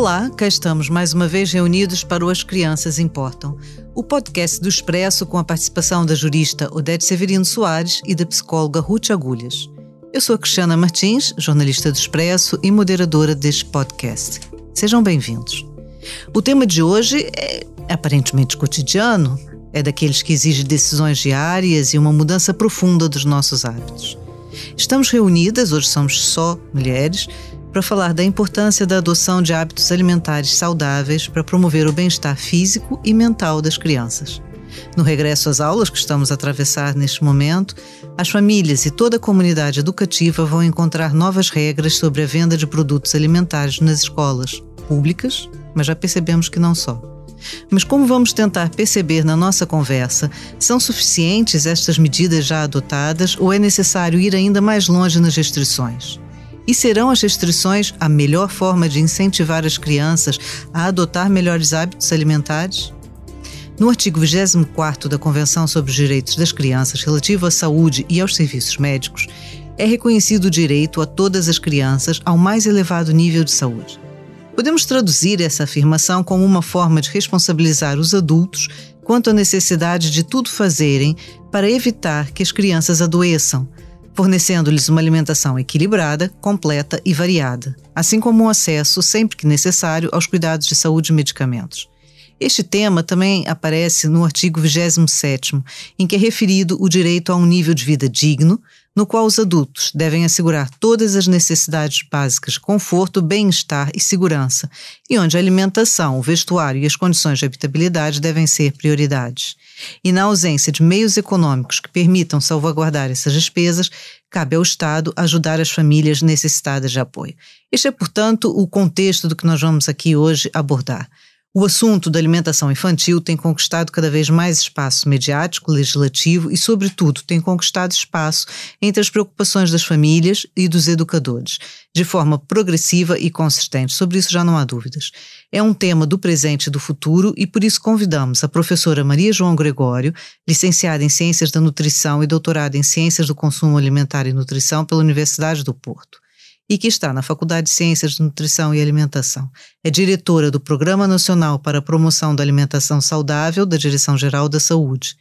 Olá, cá estamos mais uma vez reunidos para o As Crianças Importam, o podcast do Expresso com a participação da jurista Odete Severino Soares e da psicóloga Ruth Agulhas. Eu sou a Cristiana Martins, jornalista do Expresso e moderadora deste podcast. Sejam bem-vindos. O tema de hoje é aparentemente cotidiano, é daqueles que exige decisões diárias e uma mudança profunda dos nossos hábitos. Estamos reunidas, hoje somos só mulheres, para falar da importância da adoção de hábitos alimentares saudáveis para promover o bem-estar físico e mental das crianças. No regresso às aulas que estamos a atravessar neste momento, as famílias e toda a comunidade educativa vão encontrar novas regras sobre a venda de produtos alimentares nas escolas públicas, mas já percebemos que não só. Mas como vamos tentar perceber na nossa conversa, são suficientes estas medidas já adotadas ou é necessário ir ainda mais longe nas restrições? E serão as restrições a melhor forma de incentivar as crianças a adotar melhores hábitos alimentares? No artigo 24 da Convenção sobre os Direitos das Crianças relativo à saúde e aos serviços médicos, é reconhecido o direito a todas as crianças ao mais elevado nível de saúde. Podemos traduzir essa afirmação como uma forma de responsabilizar os adultos quanto à necessidade de tudo fazerem para evitar que as crianças adoeçam, fornecendo-lhes uma alimentação equilibrada, completa e variada, assim como um acesso, sempre que necessário, aos cuidados de saúde e medicamentos. Este tema também aparece no artigo 27, em que é referido o direito a um nível de vida digno, no qual os adultos devem assegurar todas as necessidades básicas conforto, bem-estar e segurança, e onde a alimentação, o vestuário e as condições de habitabilidade devem ser prioridades. E na ausência de meios econômicos que permitam salvaguardar essas despesas, cabe ao Estado ajudar as famílias necessitadas de apoio. Este é, portanto, o contexto do que nós vamos aqui hoje abordar. O assunto da alimentação infantil tem conquistado cada vez mais espaço mediático, legislativo e, sobretudo, tem conquistado espaço entre as preocupações das famílias e dos educadores, de forma progressiva e consistente. Sobre isso já não há dúvidas. É um tema do presente e do futuro e por isso convidamos a professora Maria João Gregório, licenciada em Ciências da Nutrição e doutorada em Ciências do Consumo Alimentar e Nutrição pela Universidade do Porto e que está na Faculdade de Ciências de Nutrição e Alimentação. É diretora do Programa Nacional para a Promoção da Alimentação Saudável da Direção-Geral da Saúde.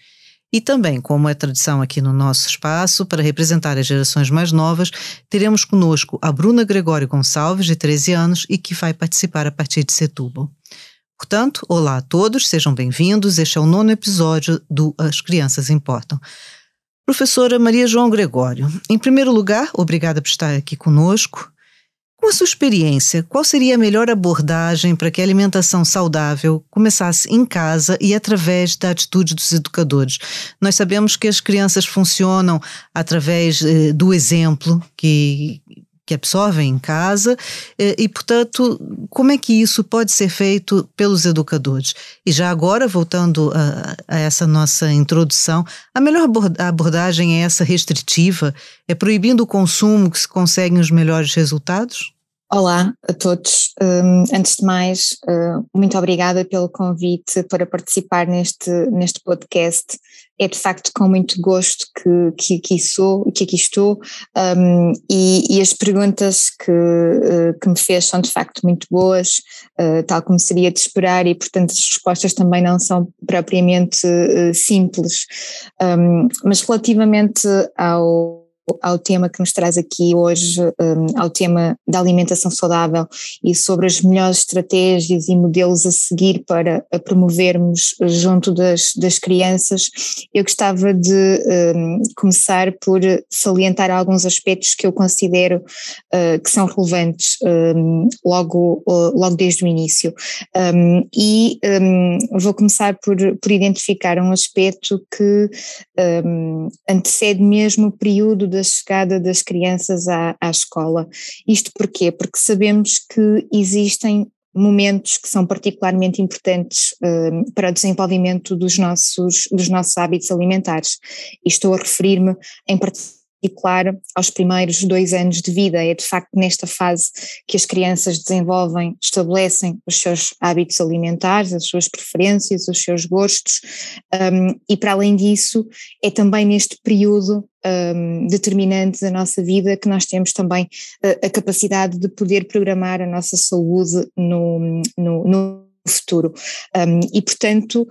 E também, como é tradição aqui no nosso espaço, para representar as gerações mais novas, teremos conosco a Bruna Gregório Gonçalves, de 13 anos, e que vai participar a partir de Setúbal. Portanto, olá a todos, sejam bem-vindos. Este é o nono episódio do As Crianças Importam. Professora Maria João Gregório, em primeiro lugar, obrigada por estar aqui conosco. Com a sua experiência, qual seria a melhor abordagem para que a alimentação saudável começasse em casa e através da atitude dos educadores? Nós sabemos que as crianças funcionam através eh, do exemplo que, que absorvem em casa eh, e, portanto, como é que isso pode ser feito pelos educadores? E já agora, voltando a, a essa nossa introdução, a melhor abordagem é essa restritiva? É proibindo o consumo que se conseguem os melhores resultados? Olá a todos. Um, antes de mais, uh, muito obrigada pelo convite para participar neste, neste podcast. É de facto com muito gosto que, que aqui sou, que aqui estou, um, e, e, as perguntas que, uh, que me fez são de facto muito boas, uh, tal como seria de esperar, e portanto as respostas também não são propriamente simples. Um, mas relativamente ao ao tema que nos traz aqui hoje, um, ao tema da alimentação saudável e sobre as melhores estratégias e modelos a seguir para a promovermos junto das, das crianças, eu gostava de um, começar por salientar alguns aspectos que eu considero uh, que são relevantes um, logo, logo desde o início. Hum, e hum, vou começar por, por identificar um aspecto que antecede mesmo o período da chegada das crianças à, à escola. Isto porquê? Porque sabemos que existem momentos que são particularmente importantes uh, para o desenvolvimento dos nossos, dos nossos hábitos alimentares. E estou a referir-me em particular aos primeiros dois anos de vida. É de facto nesta fase que as crianças desenvolvem, estabelecem os seus hábitos alimentares, as suas preferências, os seus gostos, um, e para além disso, é também neste período um, da nossa vida que nós temos também a, a capacidade de poder programar a nossa saúde no, no, no futuro. Um, e, portanto,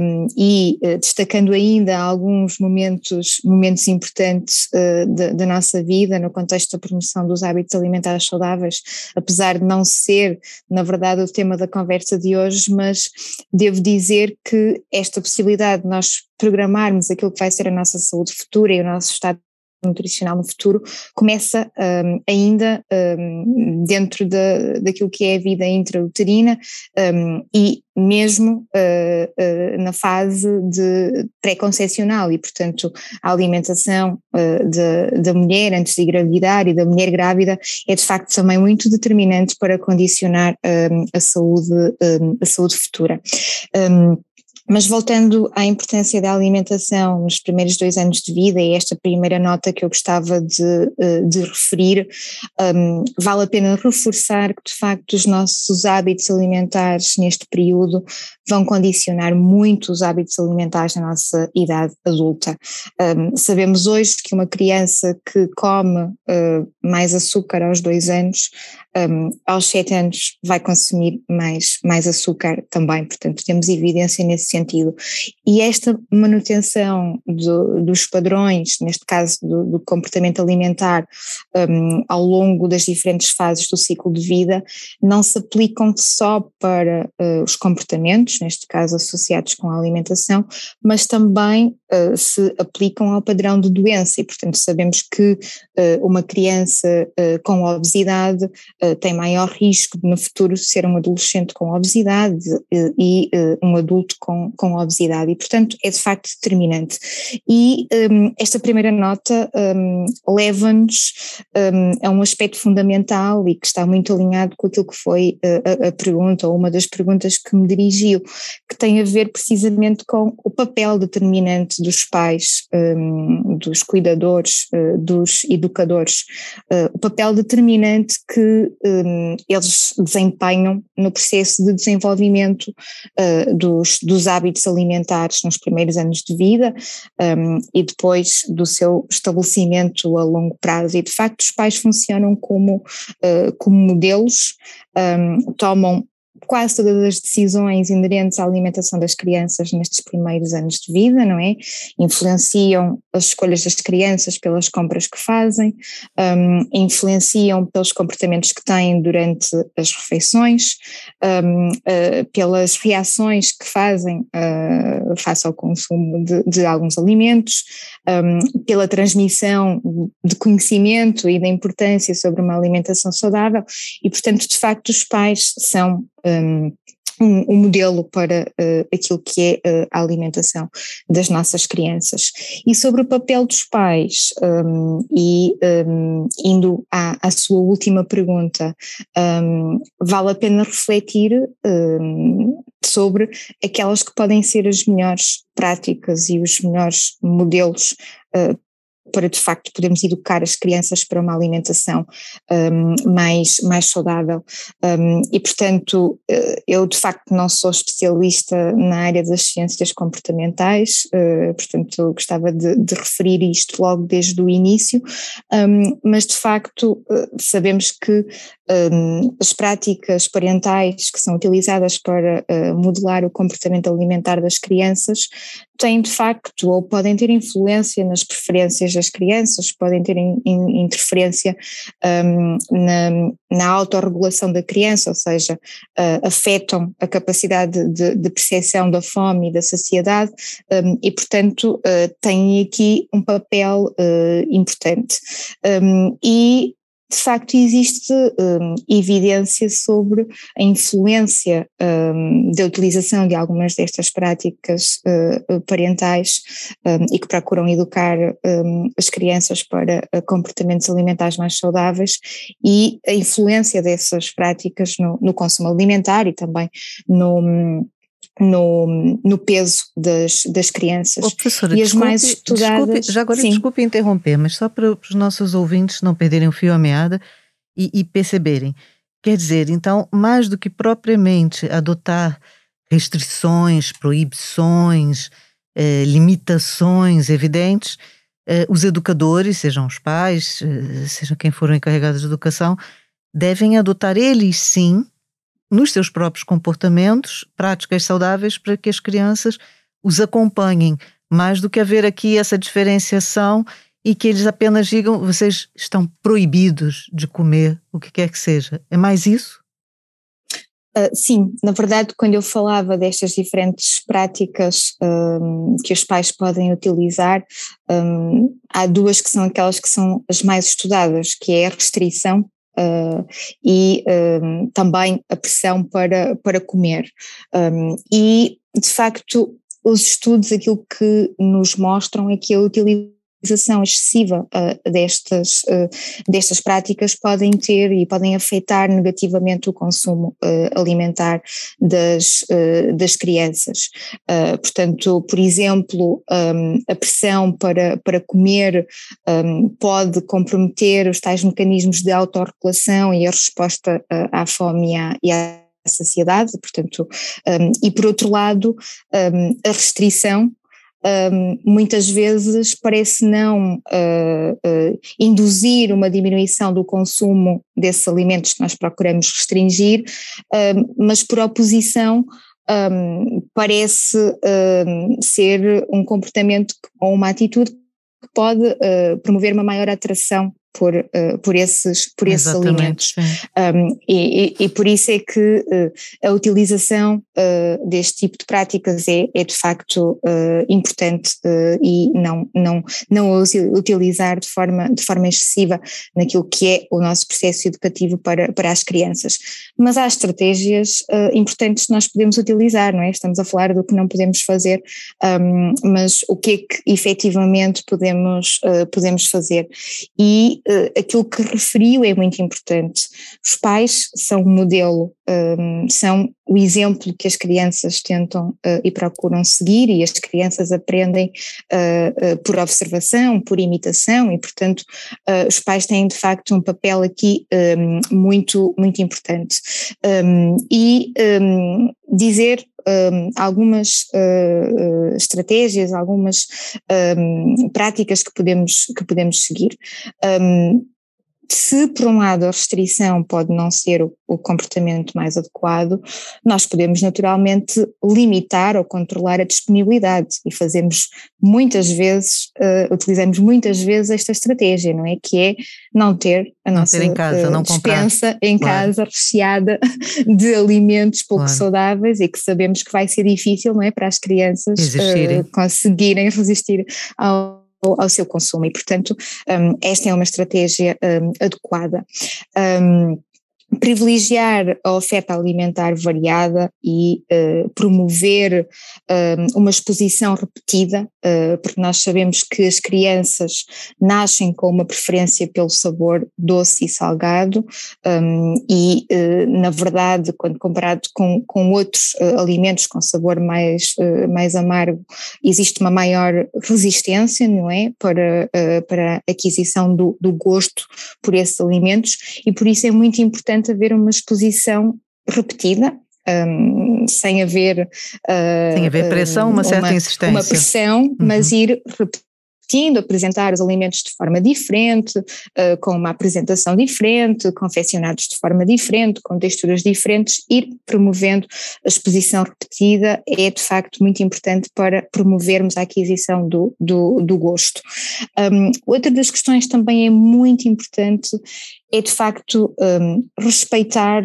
um, e uh, destacando ainda alguns momentos, momentos importantes uh, da nossa vida no contexto da promoção dos hábitos alimentares saudáveis, apesar de não ser, na verdade, o tema da conversa de hoje, mas devo dizer que esta possibilidade de nós programarmos aquilo que vai ser a nossa saúde futura e o nosso estado nutricional no futuro começa um, ainda um, dentro da, daquilo que é a vida intrauterina um, e mesmo uh, uh, na fase de pré-concepcional e, portanto, a alimentação uh, da mulher antes de engravidar e da mulher grávida é de facto também muito determinante para condicionar a, saúde, a saúde futura. Mas voltando à importância da alimentação nos primeiros dois anos de vida, e esta primeira nota que eu gostava de, eh, de referir, um, vale a pena reforçar que, de facto, os nossos hábitos alimentares neste período vão condicionar muito os hábitos alimentares na nossa idade adulta. Um, sabemos hoje que uma criança que come uh, mais açúcar aos dois anos, um, aos sete anos vai consumir mais, mais açúcar também, portanto temos evidência nesse sentido. E esta manutenção do, dos padrões, neste caso do, do comportamento alimentar, um, ao longo das diferentes fases do ciclo de vida, não se aplicam só para uh, os comportamentos, neste caso associados com a alimentação, mas também uh, se aplicam ao padrão de doença e, portanto, sabemos que uh, uma criança com obesidade tem maior risco de no futuro ser um adolescente com obesidade e um adulto com, com obesidade e, portanto, é de facto determinante. E um, esta primeira nota um, leva-nos um, a um aspecto fundamental e que está muito alinhado com aquilo que foi a, a pergunta ou uma das perguntas que me dirigiu, que tem a ver precisamente com o papel determinante dos pais, dos cuidadores, dos educadores, o papel determinante que um, eles desempenham no processo de desenvolvimento uh, dos, dos hábitos alimentares nos primeiros anos de vida um, e depois do seu estabelecimento a longo prazo. E de facto, os pais funcionam como, como modelos, um, tomam quase todas as decisões inerentes à alimentação das crianças nestes primeiros anos de vida, não é? Influenciam as escolhas das crianças pelas compras que fazem, um, influenciam pelos comportamentos que têm durante as refeições, um, uh, pelas reações que fazem uh, face ao consumo de, de alguns alimentos, um, pela transmissão de conhecimento e da importância sobre uma alimentação saudável e, portanto, de facto, os pais são um, um, modelo para uh, aquilo que é uh, a alimentação das nossas crianças. E sobre o papel dos pais, um, e um, indo à, à, sua última pergunta, um, vale a pena refletir um, sobre aquelas que podem ser as melhores práticas e os melhores modelos uh, para de facto podermos educar as crianças para uma alimentação um, mais, mais saudável. Um, e portanto, eh, eu de facto não sou especialista na área das ciências comportamentais, uh, portanto gostava de, de, referir isto logo desde o início, um, mas de facto uh, sabemos que hum, as práticas parentais que são utilizadas para uh, modelar o comportamento alimentar das crianças têm de facto ou podem ter influência nas preferências das crianças, podem ter in, in, interferência um, na, na autorregulação da criança, ou seja, uh, afetam a capacidade de, de percepção da fome e da saciedade um, e, portanto, uh, têm aqui um papel importante. Um, e de facto existe um, evidência sobre a influência um, da utilização de algumas destas práticas uh, parentais um, e que procuram educar hum, as crianças para uh, comportamentos alimentares mais saudáveis e a influência dessas práticas no, no consumo alimentar e também no hum, no, no peso das, das crianças. Oh, professora, e as desculpe, mais estudadas. Desculpe, já agora, sim. desculpe interromper, mas só para, para, os nossos ouvintes não perderem o fio à meada e, e perceberem. Quer dizer, então, mais do que propriamente adotar restrições, proibições, eh, limitações evidentes, os educadores, sejam os pais, seja quem for encarregado de educação, devem adotar eles sim, nos seus próprios comportamentos, práticas saudáveis para que as crianças os acompanhem, mais do que haver aqui essa diferenciação e que eles apenas digam vocês estão proibidos de comer o que quer que seja. É mais isso? Uh, sim, na verdade, quando eu falava destas diferentes práticas um, que os pais podem utilizar, um, há duas que são aquelas que são as mais estudadas, que é a restrição Uh, e um, também a pressão para, para comer. Um, e, de facto, os estudos aquilo que nos mostram é que a utilização excessiva uh, destas, uh, destas práticas podem ter e podem afetar negativamente o consumo uh, alimentar das, das crianças. portanto, por exemplo, um, a pressão para, para comer um, pode comprometer os tais mecanismos de autorregulação e a resposta à fome e à, e à saciedade, portanto, um, e por outro lado, a restrição um, muitas vezes parece não uh, uh, induzir uma diminuição do consumo desses alimentos que nós procuramos restringir, um, mas por oposição um, parece ser um comportamento ou uma atitude que pode uh, promover uma maior atração por, uh, por esses, por esses alimentos. Um, e, e, e, por isso é que uh, a utilização uh, deste tipo de práticas é, é de facto importante e não, não, não utilizar de forma, de forma excessiva naquilo que é o nosso processo educativo para, para as crianças. Mas há estratégias importantes que nós podemos utilizar, não é? Estamos a falar do que não podemos fazer, um, mas o que é que efetivamente podemos, podemos fazer. E uh, aquilo que referiu é muito importante. Os pais são o modelo, um, ehm, são o exemplo que as crianças tentam uh, e procuram seguir, e as crianças aprendem uh, por observação, por imitação, e portanto os pais têm de facto um papel aqui um, ehm, muito, muito importante. Um, ehm, e dizer um, algumas uh, estratégias, algumas um, práticas que podemos, que podemos seguir. Um, se por um lado a restrição pode não ser o, o, comportamento mais adequado, nós podemos naturalmente limitar ou controlar a disponibilidade e fazemos muitas vezes, uh, utilizamos muitas vezes esta estratégia, não é? Que é não ter a não nossa ter em casa, uh, não dispensa comprar. em claro. casa recheada de alimentos pouco claro. saudáveis e que sabemos que vai ser difícil, não é? Para as crianças uh, conseguirem resistir ao ao seu consumo e, portanto, um, esta é uma estratégia um, adequada. Um, privilegiar a oferta alimentar variada e uh, promover uh, uma exposição repetida, porque nós sabemos que as crianças nascem com uma preferência pelo sabor doce e salgado um, e, na verdade, quando comparado com, com outros alimentos com sabor mais, mais amargo, existe uma maior resistência, não é, para, para a aquisição do, do gosto por esses alimentos e por isso é muito importante haver uma exposição repetida, um, sem haver. Uh, sem haver pressão, uma, uma certa insistência. Uma pressão, uhum. mas ir repetindo, apresentar os alimentos de forma diferente, uh, com uma apresentação diferente, confeccionados de forma diferente, com texturas diferentes, ir promovendo a exposição repetida é de facto muito importante para promovermos a aquisição do, do, do gosto. Um, outra das questões também é muito importante é de facto um, respeitar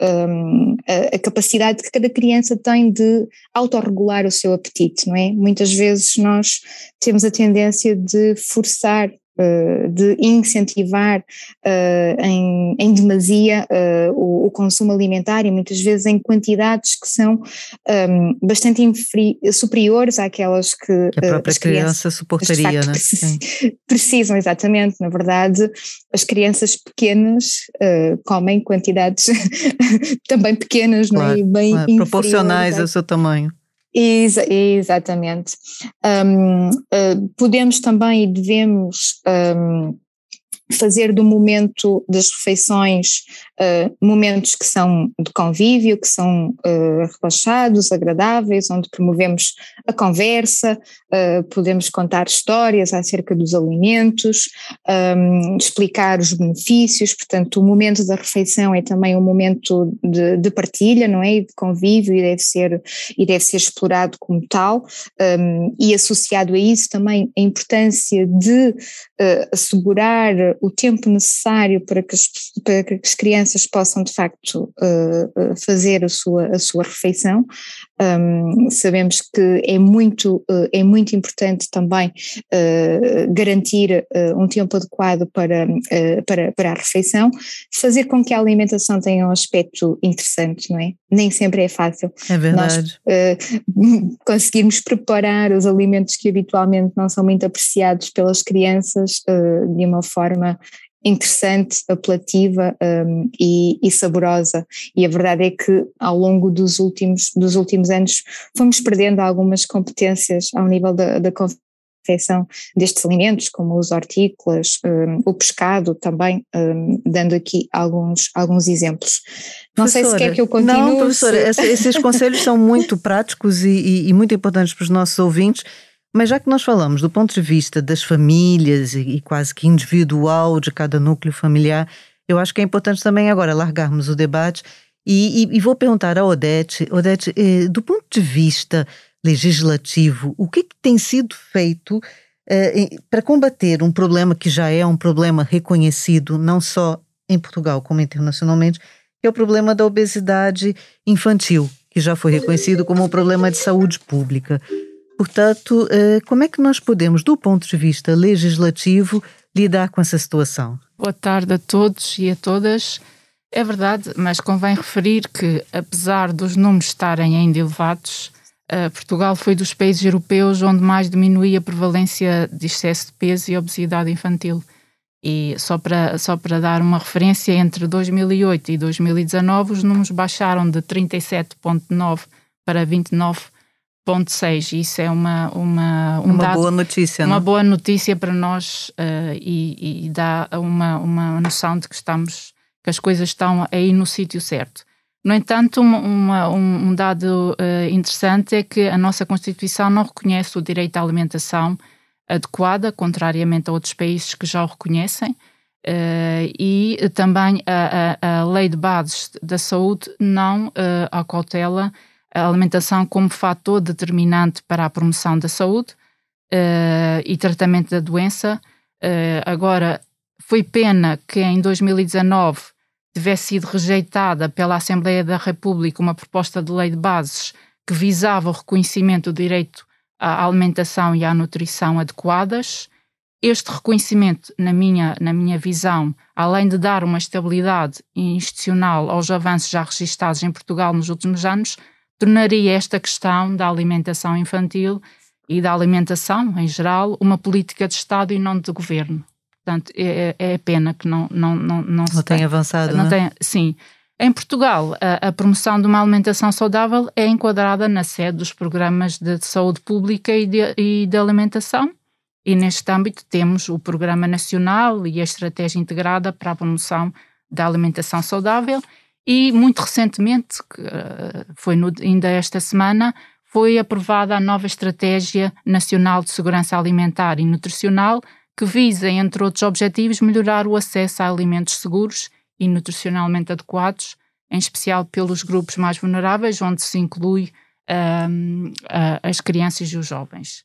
um, a, a, capacidade que cada criança tem de autorregular o seu apetite, não é? Muitas vezes nós temos a tendência de forçar de incentivar uh, em, em demasia uh, o, o, consumo alimentar e muitas vezes em quantidades que são um, bastante superiores àquelas que, que a própria criança suportaria, né? precisam, exatamente. Na verdade, as crianças pequenas comem quantidades também pequenas, claro, não é? bem claro, proporcionais ao seu tamanho. Ex exatamente. Um, uh, podemos também e devemos um, fazer do momento das refeições uh, momentos que são de convívio, que são uh, relaxados, agradáveis, onde promovemos a conversa, uh, podemos contar histórias acerca dos alimentos, um, explicar os benefícios, portanto o momento da refeição é também um momento de, de partilha, não é, e de convívio e deve ser, e deve ser explorado como tal, um, e associado a isso também a importância de assegurar o tempo necessário para que as, para que as crianças possam de facto uh, fazer a sua, a sua refeição. Um, sabemos que é muito, uh, é muito importante também uh, garantir um tempo adequado para, para, para a refeição, fazer com que a alimentação tenha um aspecto interessante, não é? Nem sempre é fácil. É verdade. Nós conseguirmos preparar os alimentos que habitualmente não são muito apreciados pelas crianças de uma forma interessante, apelativa um, e, e, saborosa. E a verdade é que ao longo dos últimos, dos últimos anos fomos perdendo algumas competências ao nível da, da confecção destes alimentos, como os hortícolas, um, o pescado também, um, dando aqui alguns, alguns exemplos. Não sei se quer que eu continue. Não, professora, se... esses conselhos são muito práticos e, e, e muito importantes para os nossos ouvintes. Mas já que nós falamos do ponto de vista das famílias e, quase que individual de cada núcleo familiar, eu acho que é importante também agora largarmos o debate e, e, e vou perguntar a Odete, Odete, eh, do ponto de vista legislativo, o que, que tem sido feito eh, para combater um problema que já é um problema reconhecido não só em Portugal como internacionalmente, que é o problema da obesidade infantil, que já foi reconhecido como um problema de saúde pública. Portanto, eh, como é que nós podemos, do ponto de vista legislativo, lidar com essa situação? Boa tarde a todos e a todas. É verdade, mas convém referir que, apesar dos números estarem ainda elevados, eh, Portugal foi dos países europeus onde mais diminuía a prevalência de excesso de peso e obesidade infantil. E só para, só para dar uma referência, entre 2008 e 2019, os números baixaram de 37,9 para 29 ponto 6. Isso é uma, uma, um uma dado, boa notícia, Uma não? boa notícia para nós uh, e, e, dá uma, uma noção de que estamos, que as coisas estão aí no sítio certo. No entanto, uma, um, um, dado uh, interessante é que a nossa Constituição não reconhece o direito à alimentação adequada, contrariamente a outros países que já o reconhecem, uh, e também a, a, a, Lei de Bases da Saúde não uh, acautela a alimentação como fator determinante para a promoção da saúde uh, e tratamento da doença. Uh, agora, foi pena que em 2019 tivesse sido rejeitada pela Assembleia da República uma proposta de lei de bases que visava o reconhecimento do direito à alimentação e à nutrição adequadas. Este reconhecimento, na minha, na minha visão, além de dar uma estabilidade institucional aos avanços já registados em Portugal nos últimos anos, tornaria esta questão da alimentação infantil e da alimentação em geral uma política de Estado e não de governo. Portanto, é, é, é pena que não não não não, não tenha avançado. Não, não é? sim. Em Portugal, a, a, promoção de uma alimentação saudável é enquadrada na sede dos programas de saúde pública e de, e de alimentação, e neste âmbito temos o Programa Nacional e a Estratégia Integrada para a Promoção da Alimentação Saudável e muito recentemente, que eh, foi no, ainda esta semana, foi aprovada a nova Estratégia Nacional de Segurança Alimentar e Nutricional, que visa, entre outros objetivos, melhorar o acesso a alimentos seguros e nutricionalmente adequados, em especial pelos grupos mais vulneráveis, onde se inclui um, ehm, as crianças e os jovens.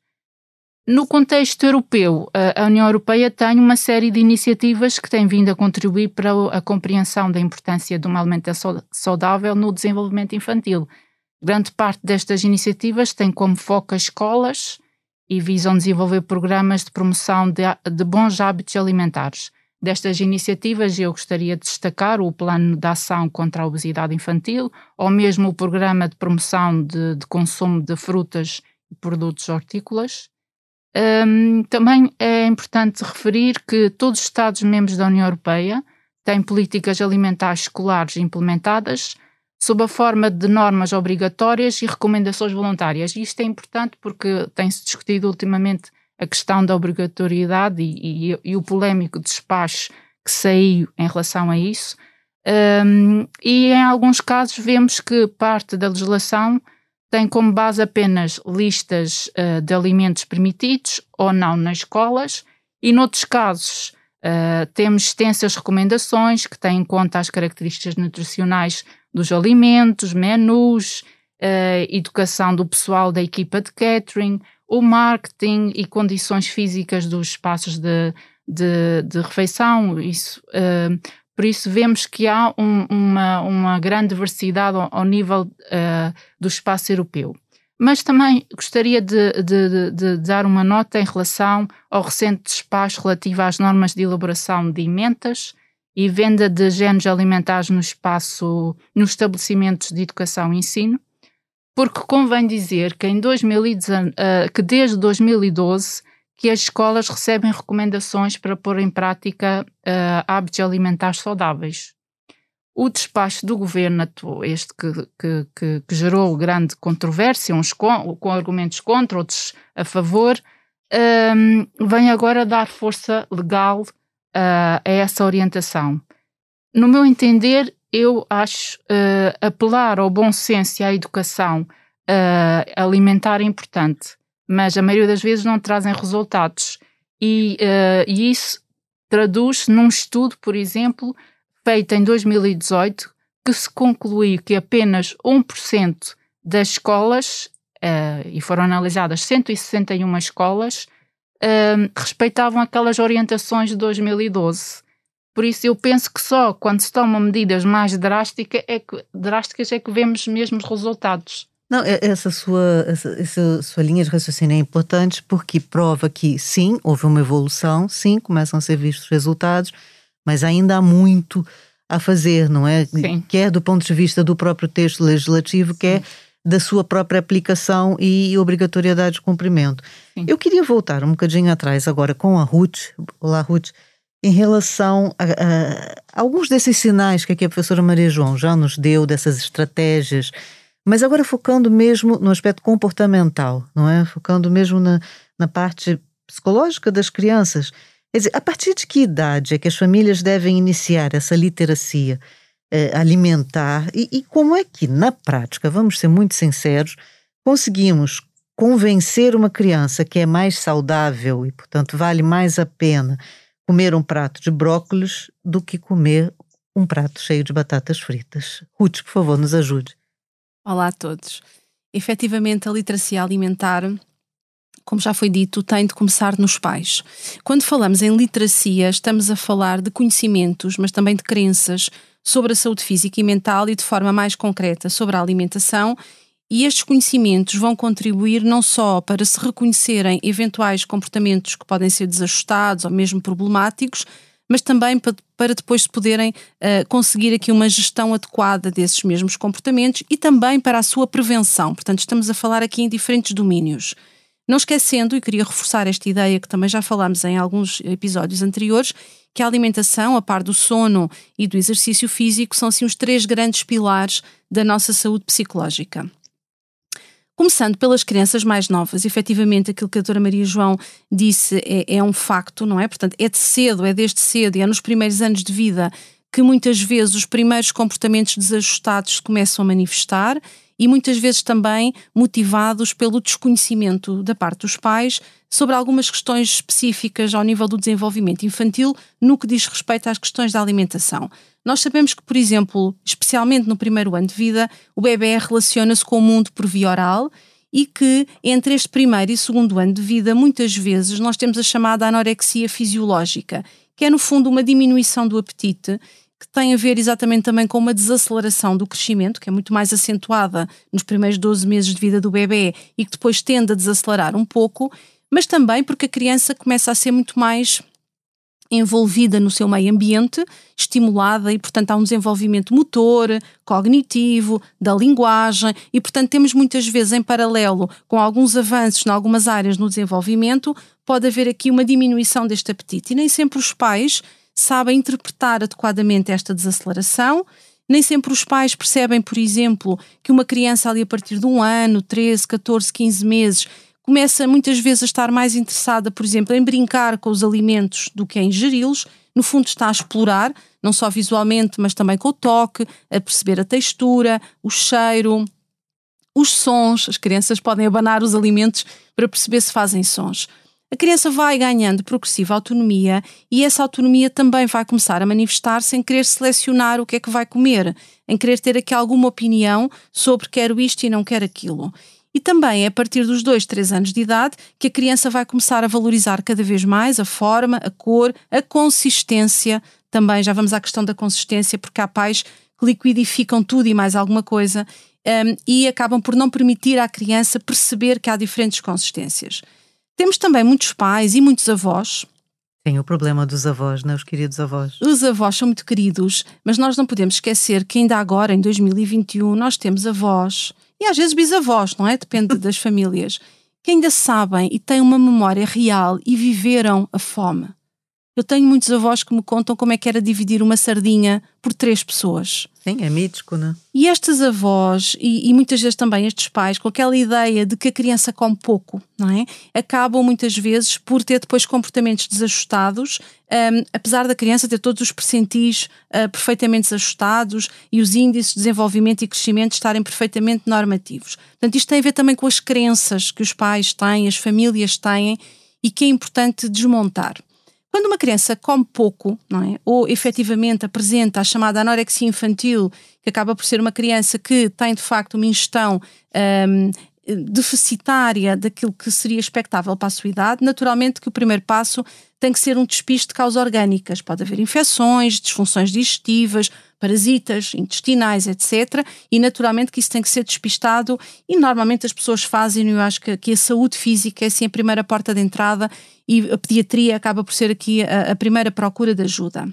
No contexto europeu, a União Europeia tem uma série de iniciativas que têm vindo a contribuir para a compreensão da importância de uma alimentação saudável no desenvolvimento infantil. Grande parte destas iniciativas tem como foco as escolas e visam desenvolver programas de promoção de, de bons hábitos alimentares. Destas iniciativas, eu gostaria de destacar o Plano de Ação contra a Obesidade Infantil, ou mesmo o Programa de Promoção de, de Consumo de Frutas e Produtos Hortícolas. Um, também é importante referir que todos os Estados-membros da União Europeia têm políticas alimentares escolares implementadas sob a forma de normas obrigatórias e recomendações voluntárias. E isto é importante porque tem-se discutido ultimamente a questão da obrigatoriedade e, e, e o polémico despacho que saiu em relação a isso. Um, e em alguns casos vemos que parte da legislação tem como base apenas listas uh, de alimentos permitidos ou não nas escolas, e noutros casos uh, temos extensas recomendações que têm em conta as características nutricionais dos alimentos, menus, uh, educação do pessoal da equipa de catering, o marketing e condições físicas dos espaços de, de, de refeição. Isso, por isso, vemos que há um, uma, uma grande diversidade ao, ao nível uh, do espaço europeu. Mas também gostaria de, de, de, dar uma nota em relação ao recente despacho relativo às normas de elaboração de emendas e venda de géneros alimentares no espaço, nos estabelecimentos de educação e ensino, porque convém dizer que, em 2019, uh, que desde 2012 que as escolas recebem recomendações para pôr em prática uh, hábitos alimentares saudáveis. O despacho do governo, este que, que, que, que gerou grande controvérsia, uns com, com, argumentos contra, outros a favor, um, vem agora dar força legal uh, a essa orientação. No meu entender, eu acho uh, apelar ao bom senso e à educação uh, alimentar é importante, mas a maioria das vezes não trazem resultados. E, uh, e isso traduz-se num estudo, por exemplo, feito em 2018, que se concluiu que apenas 1% das escolas, e foram analisadas 161 escolas, respeitavam aquelas orientações de 2012. Por isso eu penso que só quando se tomam medidas mais drásticas é que, drásticas é que vemos mesmo resultados. Não, essa sua, essa, essa, sua linha de raciocínio é importante porque prova que sim, houve uma evolução, sim, começam a ser vistos resultados, mas ainda há muito a fazer, não é? Sim. Quer do ponto de vista do próprio texto legislativo, sim. quer da sua própria aplicação e obrigatoriedade de cumprimento. Sim. Eu queria voltar um bocadinho atrás agora com a Ruth. Olá, Ruth em relação a, a, a, alguns desses sinais que aqui a professora Maria João já nos deu, dessas estratégias, mas agora focando mesmo no aspecto comportamental, não é? Focando mesmo na, na parte psicológica das crianças. Quer dizer, a partir de que idade é que as famílias devem iniciar essa literacia eh, alimentar e, e como é que, na prática, vamos ser muito sinceros, conseguimos convencer uma criança que é mais saudável e, portanto, vale mais a pena comer um prato de brócolis do que comer um prato cheio de batatas fritas. Ruth, por favor, nos ajude. Olá a todos. Efetivamente, a literacia alimentar, como já foi dito, tem de começar nos pais. Quando falamos em literacia, estamos a falar de conhecimentos, mas também de crenças sobre a saúde física e mental e, de forma mais concreta, sobre a alimentação e estes conhecimentos vão contribuir não só para se reconhecerem eventuais comportamentos que podem ser desajustados ou mesmo problemáticos, mas também para, depois poderem uh, conseguir aqui uma gestão adequada desses mesmos comportamentos e também para a sua prevenção. Portanto, estamos a falar aqui em diferentes domínios. Não esquecendo, e queria reforçar esta ideia que também já falámos em alguns episódios anteriores, que a alimentação, a par do sono e do exercício físico, são assim os três grandes pilares da nossa saúde psicológica. Começando pelas crianças mais novas, efetivamente aquilo que a doutora Maria João disse é, é, um facto, não é? Portanto, é de cedo, é desde cedo é nos primeiros anos de vida que muitas vezes os primeiros comportamentos desajustados começam a manifestar e muitas vezes também motivados pelo desconhecimento da parte dos pais sobre algumas questões específicas ao nível do desenvolvimento infantil no que diz respeito às questões da alimentação. Nós sabemos que, por exemplo, especialmente no primeiro ano de vida, o bebê relaciona-se com o mundo por via oral e que entre este primeiro e segundo ano de vida, muitas vezes nós temos a chamada anorexia fisiológica, que é no fundo uma diminuição do apetite que tem a ver exatamente também com uma desaceleração do crescimento, que é muito mais acentuada nos primeiros 12 meses de vida do bebê e que depois tende a desacelerar um pouco, mas também porque a criança começa a ser muito mais envolvida no seu meio ambiente, estimulada e, portanto, há um desenvolvimento motor, cognitivo, da linguagem e, portanto, temos muitas vezes em paralelo com alguns avanços em algumas áreas no desenvolvimento, pode haver aqui uma diminuição deste apetite. E nem sempre os pais sabem interpretar adequadamente esta desaceleração. Nem sempre os pais percebem, por exemplo, que uma criança ali a partir de um ano, 13, 14, 15 meses começa muitas vezes a estar mais interessada, por exemplo, em brincar com os alimentos do que em ingeri-los. No fundo, está a explorar, não só visualmente, mas também com o toque, a perceber a textura, o cheiro, os sons. As crianças podem abanar os alimentos para perceber se fazem sons. A criança vai ganhando progressiva autonomia e essa autonomia também vai começar a manifestar-se em querer selecionar o que é que vai comer, em querer ter aqui alguma opinião sobre quero isto e não quero aquilo. E também é a partir dos 2, 3 anos de idade que a criança vai começar a valorizar cada vez mais a forma, a cor, a consistência. Também já vamos à questão da consistência, porque há pais que liquidificam tudo e mais alguma coisa um, e acabam por não permitir à criança perceber que há diferentes consistências. Temos também muitos pais e muitos avós. Tem o problema dos avós, não é? Os queridos avós. Os avós são muito queridos, mas nós não podemos esquecer que ainda agora, em 2021, nós temos avós e às vezes bisavós, não é? Depende das famílias, que ainda sabem e têm uma memória real e viveram a fome. Eu tenho muitos avós que me contam como é que era dividir uma sardinha por três pessoas. Sim, é mítico, não é? E estas avós, e, e, muitas vezes também estes pais, com aquela ideia de que a criança come pouco, não é? Acabam muitas vezes por ter depois comportamentos desajustados, um, apesar da criança ter todos os percentis uh, perfeitamente desajustados e os índices de desenvolvimento e crescimento estarem perfeitamente normativos. Portanto, isto tem a ver também com as crenças que os pais têm, as famílias têm e que é importante desmontar. Quando uma criança come pouco, não é? ou efetivamente apresenta a chamada anorexia infantil, que acaba por ser uma criança que tem de facto uma ingestão um, deficitária daquilo que seria expectável para a sua idade, naturalmente que o primeiro passo tem que ser um despiste de causas orgânicas. Pode haver infecções, disfunções digestivas, parasitas intestinais, etc. E naturalmente que isso tem que ser despistado e normalmente as pessoas fazem, eu acho que, que a saúde física é assim a primeira porta de entrada e a pediatria acaba por ser aqui a, a primeira procura de ajuda.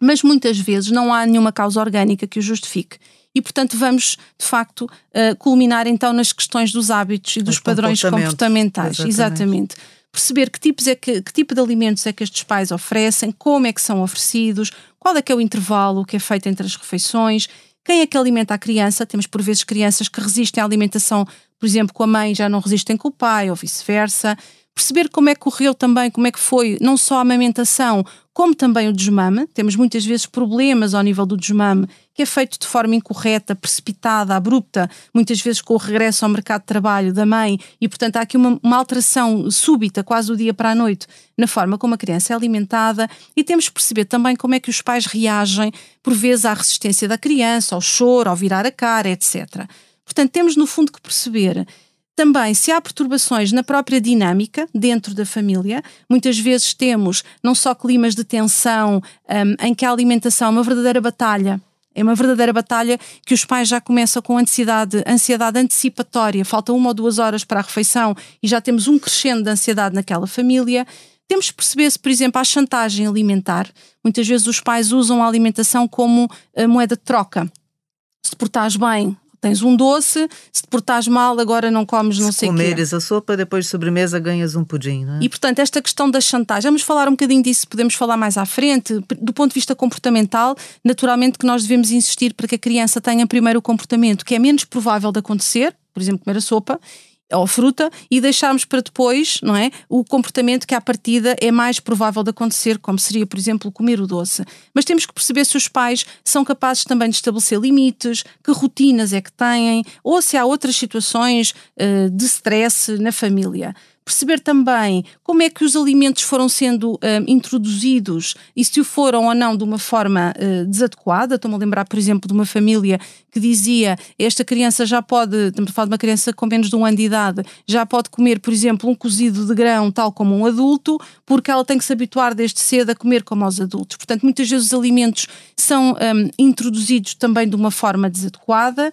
Mas muitas vezes não há nenhuma causa orgânica que o justifique e, portanto, vamos de facto uh, culminar então nas questões dos hábitos e dos Os padrões comportamentais. Exatamente. Exatamente. Perceber que, tipos é que, que tipo de alimentos é que estes pais oferecem, como é que são oferecidos, qual é que é o intervalo que é feito entre as refeições, quem é que alimenta a criança. Temos por vezes crianças que resistem à alimentação, por exemplo, com a mãe, já não resistem com o pai, ou vice-versa perceber como é que correu também, como é que foi não só a amamentação, como também o desmame. Temos muitas vezes problemas ao nível do desmame, que é feito de forma incorreta, precipitada, abrupta, muitas vezes com o regresso ao mercado de trabalho da mãe, e portanto há aqui uma, uma alteração súbita, quase do dia para a noite, na forma como a criança é alimentada, e temos que perceber também como é que os pais reagem, por vezes, à resistência da criança, ao choro, ao virar a cara, etc. Portanto, temos no fundo que perceber também, se há perturbações na própria dinâmica dentro da família, muitas vezes temos não só climas de tensão, um, em que a alimentação é uma verdadeira batalha. É uma verdadeira batalha que os pais já começam com ansiedade, ansiedade antecipatória, falta uma ou duas horas para a refeição e já temos um crescendo de ansiedade naquela família. Temos que perceber se, por exemplo, há chantagem alimentar. Muitas vezes os pais usam a alimentação como a moeda de troca. Se portares bem, tens um doce, se te portares mal, agora não comes não se sei o quê. Se comeres a sopa, depois de sobremesa ganhas um pudim, não é? E portanto, esta questão da chantagem, vamos falar um bocadinho disso, podemos falar mais à frente. Do ponto de vista comportamental, naturalmente que nós devemos insistir para que a criança tenha primeiro o comportamento que é menos provável de acontecer, por exemplo, comer a sopa, ou fruta e deixarmos para depois, não é? O comportamento que à partida é mais provável de acontecer, como seria, por exemplo, comer o doce. Mas temos que perceber se os pais são capazes também de estabelecer limites, que rotinas é que têm, ou se há outras situações uh, de stress na família perceber também como é que os alimentos foram sendo um, introduzidos e se o foram ou não de uma forma uh, desadequada. Estou-me a lembrar, por exemplo, de uma família que dizia esta criança já pode, estamos a falar de uma criança com menos de um ano de idade, já pode comer, por exemplo, um cozido de grão tal como um adulto, porque ela tem que se habituar desde cedo a comer como aos adultos. Portanto, muitas vezes os alimentos são um, introduzidos também de uma forma desadequada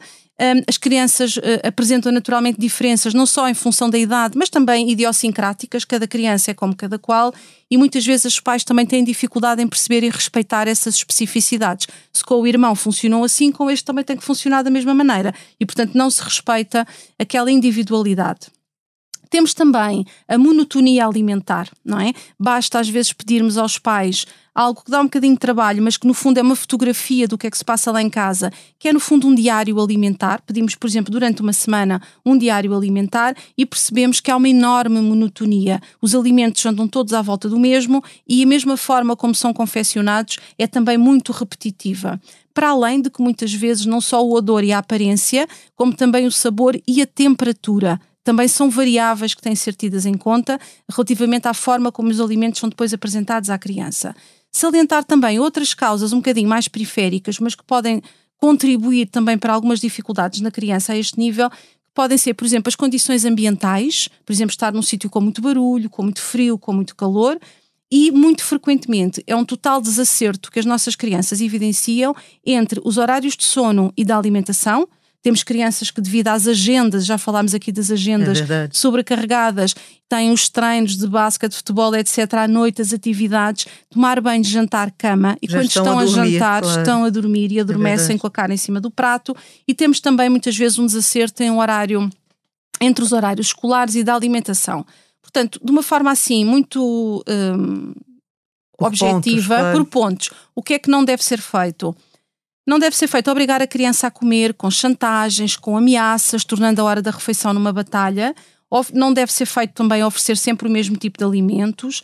as crianças uh, apresentam naturalmente diferenças, não só em função da idade, mas também idiosincráticas, cada criança é como cada qual, e muitas vezes os pais também têm dificuldade em perceber e respeitar essas especificidades. Se com o irmão funcionou assim, com este também tem que funcionar da mesma maneira, e portanto não se respeita aquela individualidade. Temos também a monotonia alimentar, não é? Basta às vezes pedirmos aos pais algo que dá um bocadinho de trabalho, mas que no fundo é uma fotografia do que é que se passa lá em casa, que é no fundo um diário alimentar. Pedimos, por exemplo, durante uma semana um diário alimentar e percebemos que há uma enorme monotonia. Os alimentos andam todos à volta do mesmo e a mesma forma como são confeccionados é também muito repetitiva para além de que muitas vezes não só o odor e a aparência, como também o sabor e a temperatura também são variáveis que têm de ser tidas em conta relativamente à forma como os alimentos são depois apresentados à criança. Salientar também outras causas um bocadinho mais periféricas, mas que podem contribuir também para algumas dificuldades na criança a este nível, podem ser, por exemplo, as condições ambientais, por exemplo, estar num sítio com muito barulho, com muito frio, com muito calor, e muito frequentemente é um total desacerto que as nossas crianças evidenciam entre os horários de sono e da alimentação, temos crianças que, devido às agendas, já falámos aqui das agendas é sobrecarregadas, têm os treinos de basquete, de futebol, etc. à noite, as atividades, tomar banho, jantar, cama, e já quando estão, a, dormir, jantar, claro. estão a dormir e é adormecem é com a cara em cima do prato. E temos também muitas vezes um desacerto em um horário entre os horários escolares e da alimentação. Portanto, de uma forma assim, muito hum, objetiva, pontos, claro. por pontos, o que é que não deve ser feito? Não deve ser feito obrigar a criança a comer com chantagens, com ameaças, tornando a hora da refeição numa batalha. Não deve ser feito também oferecer sempre o mesmo tipo de alimentos.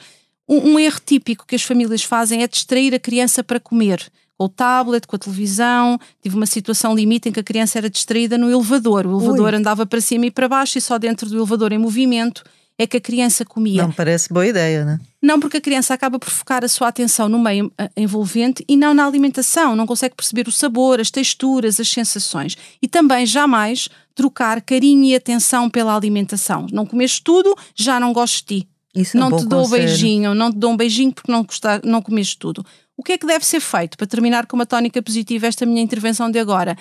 Um, um erro típico que as famílias fazem é distrair a criança para comer com o tablet, com a televisão. Tive uma situação limite em que a criança era distraída no elevador. O elevador Ui. andava para cima e para baixo e só dentro do elevador em movimento é que a criança comia. Não parece boa ideia, né? Não, porque a criança acaba por focar a sua atenção no meio eh, envolvente e não na alimentação, não consegue perceber o sabor, as texturas, as sensações. E também jamais trocar carinho e atenção pela alimentação. Não comes tudo, já não gosto de ti. Isso não é um te dou conselho. beijinho, não te dou um beijinho porque não, gostar, não comes tudo. O que é que deve ser feito para terminar com uma tónica positiva esta minha intervenção de agora?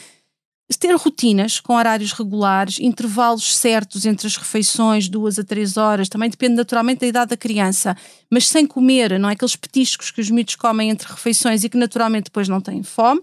Ter rotinas com horários regulares, intervalos certos entre as refeições, duas a três horas, também depende naturalmente da idade da criança, mas sem comer, não é aqueles petiscos que os miúdos comem entre refeições e que naturalmente depois não têm fome.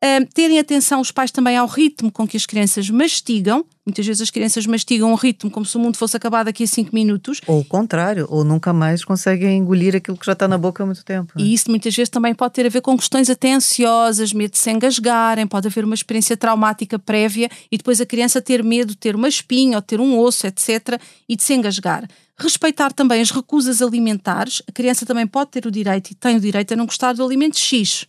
Uh, terem atenção os pais também ao ritmo com que as crianças mastigam. Muitas vezes as crianças mastigam o ritmo como se o mundo fosse acabar daqui a 5 minutos. Ou o contrário, ou nunca mais conseguem engolir aquilo que já está na boca há muito tempo. Né? E isso muitas vezes também pode ter a ver com questões até ansiosas, medo de se engasgarem, pode haver uma experiência traumática prévia e depois a criança ter medo de ter uma espinha ou ter um osso, etc. e de se engasgar. Respeitar também as recusas alimentares. A criança também pode ter o direito e tem o direito a não gostar do alimento X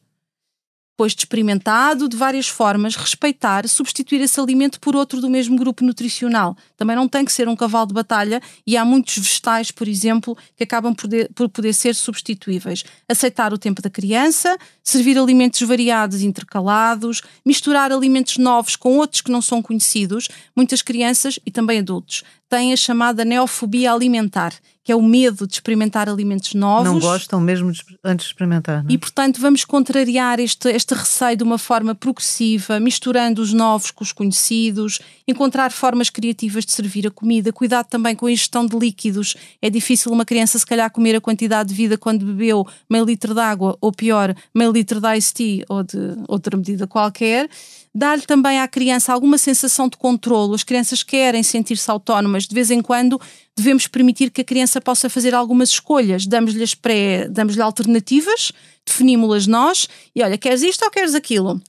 depois de experimentado de várias formas, respeitar, substituir esse alimento por outro do mesmo grupo nutricional. Também não tem que ser um cavalo de batalha e há muitos vegetais, por exemplo, que acabam por poder, por poder ser substituíveis. Aceitar o tempo da criança, servir alimentos variados intercalados, misturar alimentos novos com outros que não são conhecidos. Muitas crianças e também adultos têm a chamada neofobia alimentar, que é o medo de experimentar alimentos novos. Não gostam mesmo de, antes de experimentar. É? E, portanto, vamos contrariar este, este receio de uma forma progressiva, misturando os novos com os conhecidos, encontrar formas criativas de servir a comida, cuidado também com a ingestão de líquidos. É difícil uma criança, se calhar, comer a quantidade de vida quando bebeu meio litro de água, ou pior, meio litro de iced tea ou de outra medida qualquer dar-lhe também à criança alguma sensação de controlo. As crianças querem sentir-se autónomas. De vez em quando devemos permitir que a criança possa fazer algumas escolhas. Damos-lhe pré, damos-lhe alternativas, definimos-las nós e olha, queres isto ou queres aquilo?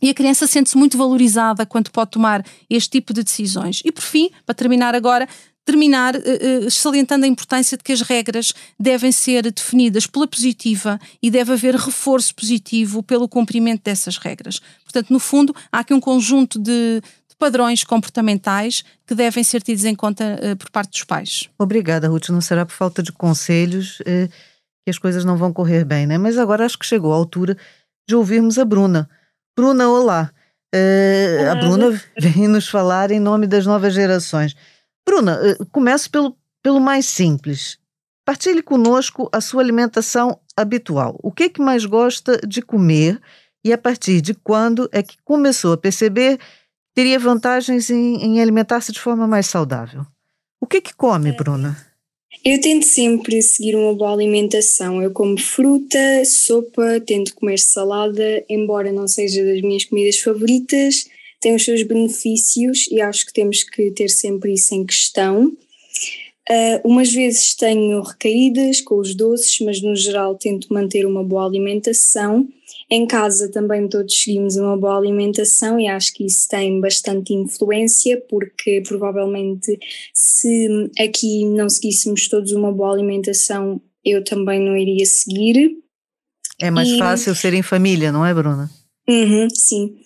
E a criança sente-se muito valorizada quando pode tomar este tipo de decisões. E por fim, para terminar agora, terminar uh, salientando a importância de que as regras devem ser definidas pela positiva e deve haver reforço positivo pelo cumprimento dessas regras. Portanto, no fundo, há aqui um conjunto de, de padrões comportamentais que devem ser tidos em conta uh, por parte dos pais. Obrigada, Ruth. Não será por falta de conselhos uh, que as coisas não vão correr bem, né? Mas agora acho que chegou a altura de ouvirmos a Bruna. Bruna, olá. olá a Bruna vem nos falar em nome das novas gerações. Bruna, eh, comece pelo, pelo mais simples. Partilhe conosco a sua alimentação habitual. O que é que mais gosta de comer e a partir de quando é que começou a perceber teria vantagens em, em alimentar-se de forma mais saudável? O que é que come, Bruna? Eu tento sempre seguir uma boa alimentação. Eu como fruta, sopa, tento comer salada, embora não seja das minhas comidas favoritas, tem os seus benefícios e acho que temos que ter sempre isso em questão. Uh, umas vezes tenho recaídas com os doces, mas no geral tento manter uma boa alimentação. Em casa também todos seguimos uma boa alimentação e acho que isso tem bastante influência, porque provavelmente se aqui não seguíssemos todos uma boa alimentação, eu também não iria seguir. É mais e... fácil ser em família, não é, Bruna? Uhum, sim.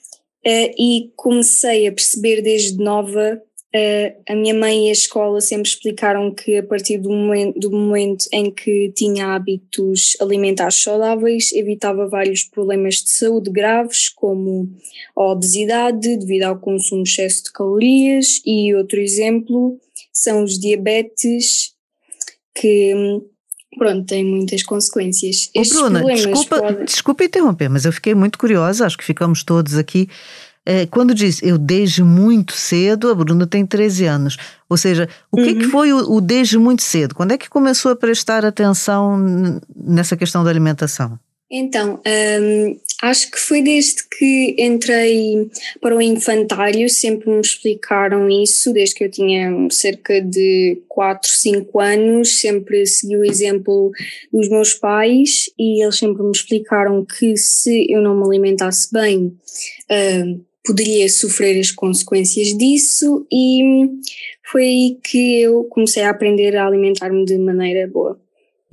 Uh, e comecei a perceber desde nova Uh, a minha mãe e a escola sempre explicaram que a partir do momento, do momento em que tinha hábitos alimentares saudáveis evitava vários problemas de saúde graves, como a obesidade devido ao consumo excesso de calorias e outro exemplo são os diabetes que pronto, têm muitas consequências. Oh, Bruna, desculpa, podem... desculpa interromper, mas eu fiquei muito curiosa, acho que ficamos todos aqui é, quando diz eu desde muito cedo, a Bruna tem 13 anos. Ou seja, o uhum. que, que foi o, o, desde muito cedo? Quando é que começou a prestar atenção nessa questão da alimentação? Então, hum, acho que foi desde que entrei para o infantário, sempre me explicaram isso, desde que eu tinha cerca de 4, 5 anos, sempre segui o exemplo dos meus pais e eles sempre me explicaram que se eu não me alimentasse bem, hum, poderia sofrer as consequências disso e foi aí que eu comecei a aprender a alimentar-me de maneira boa.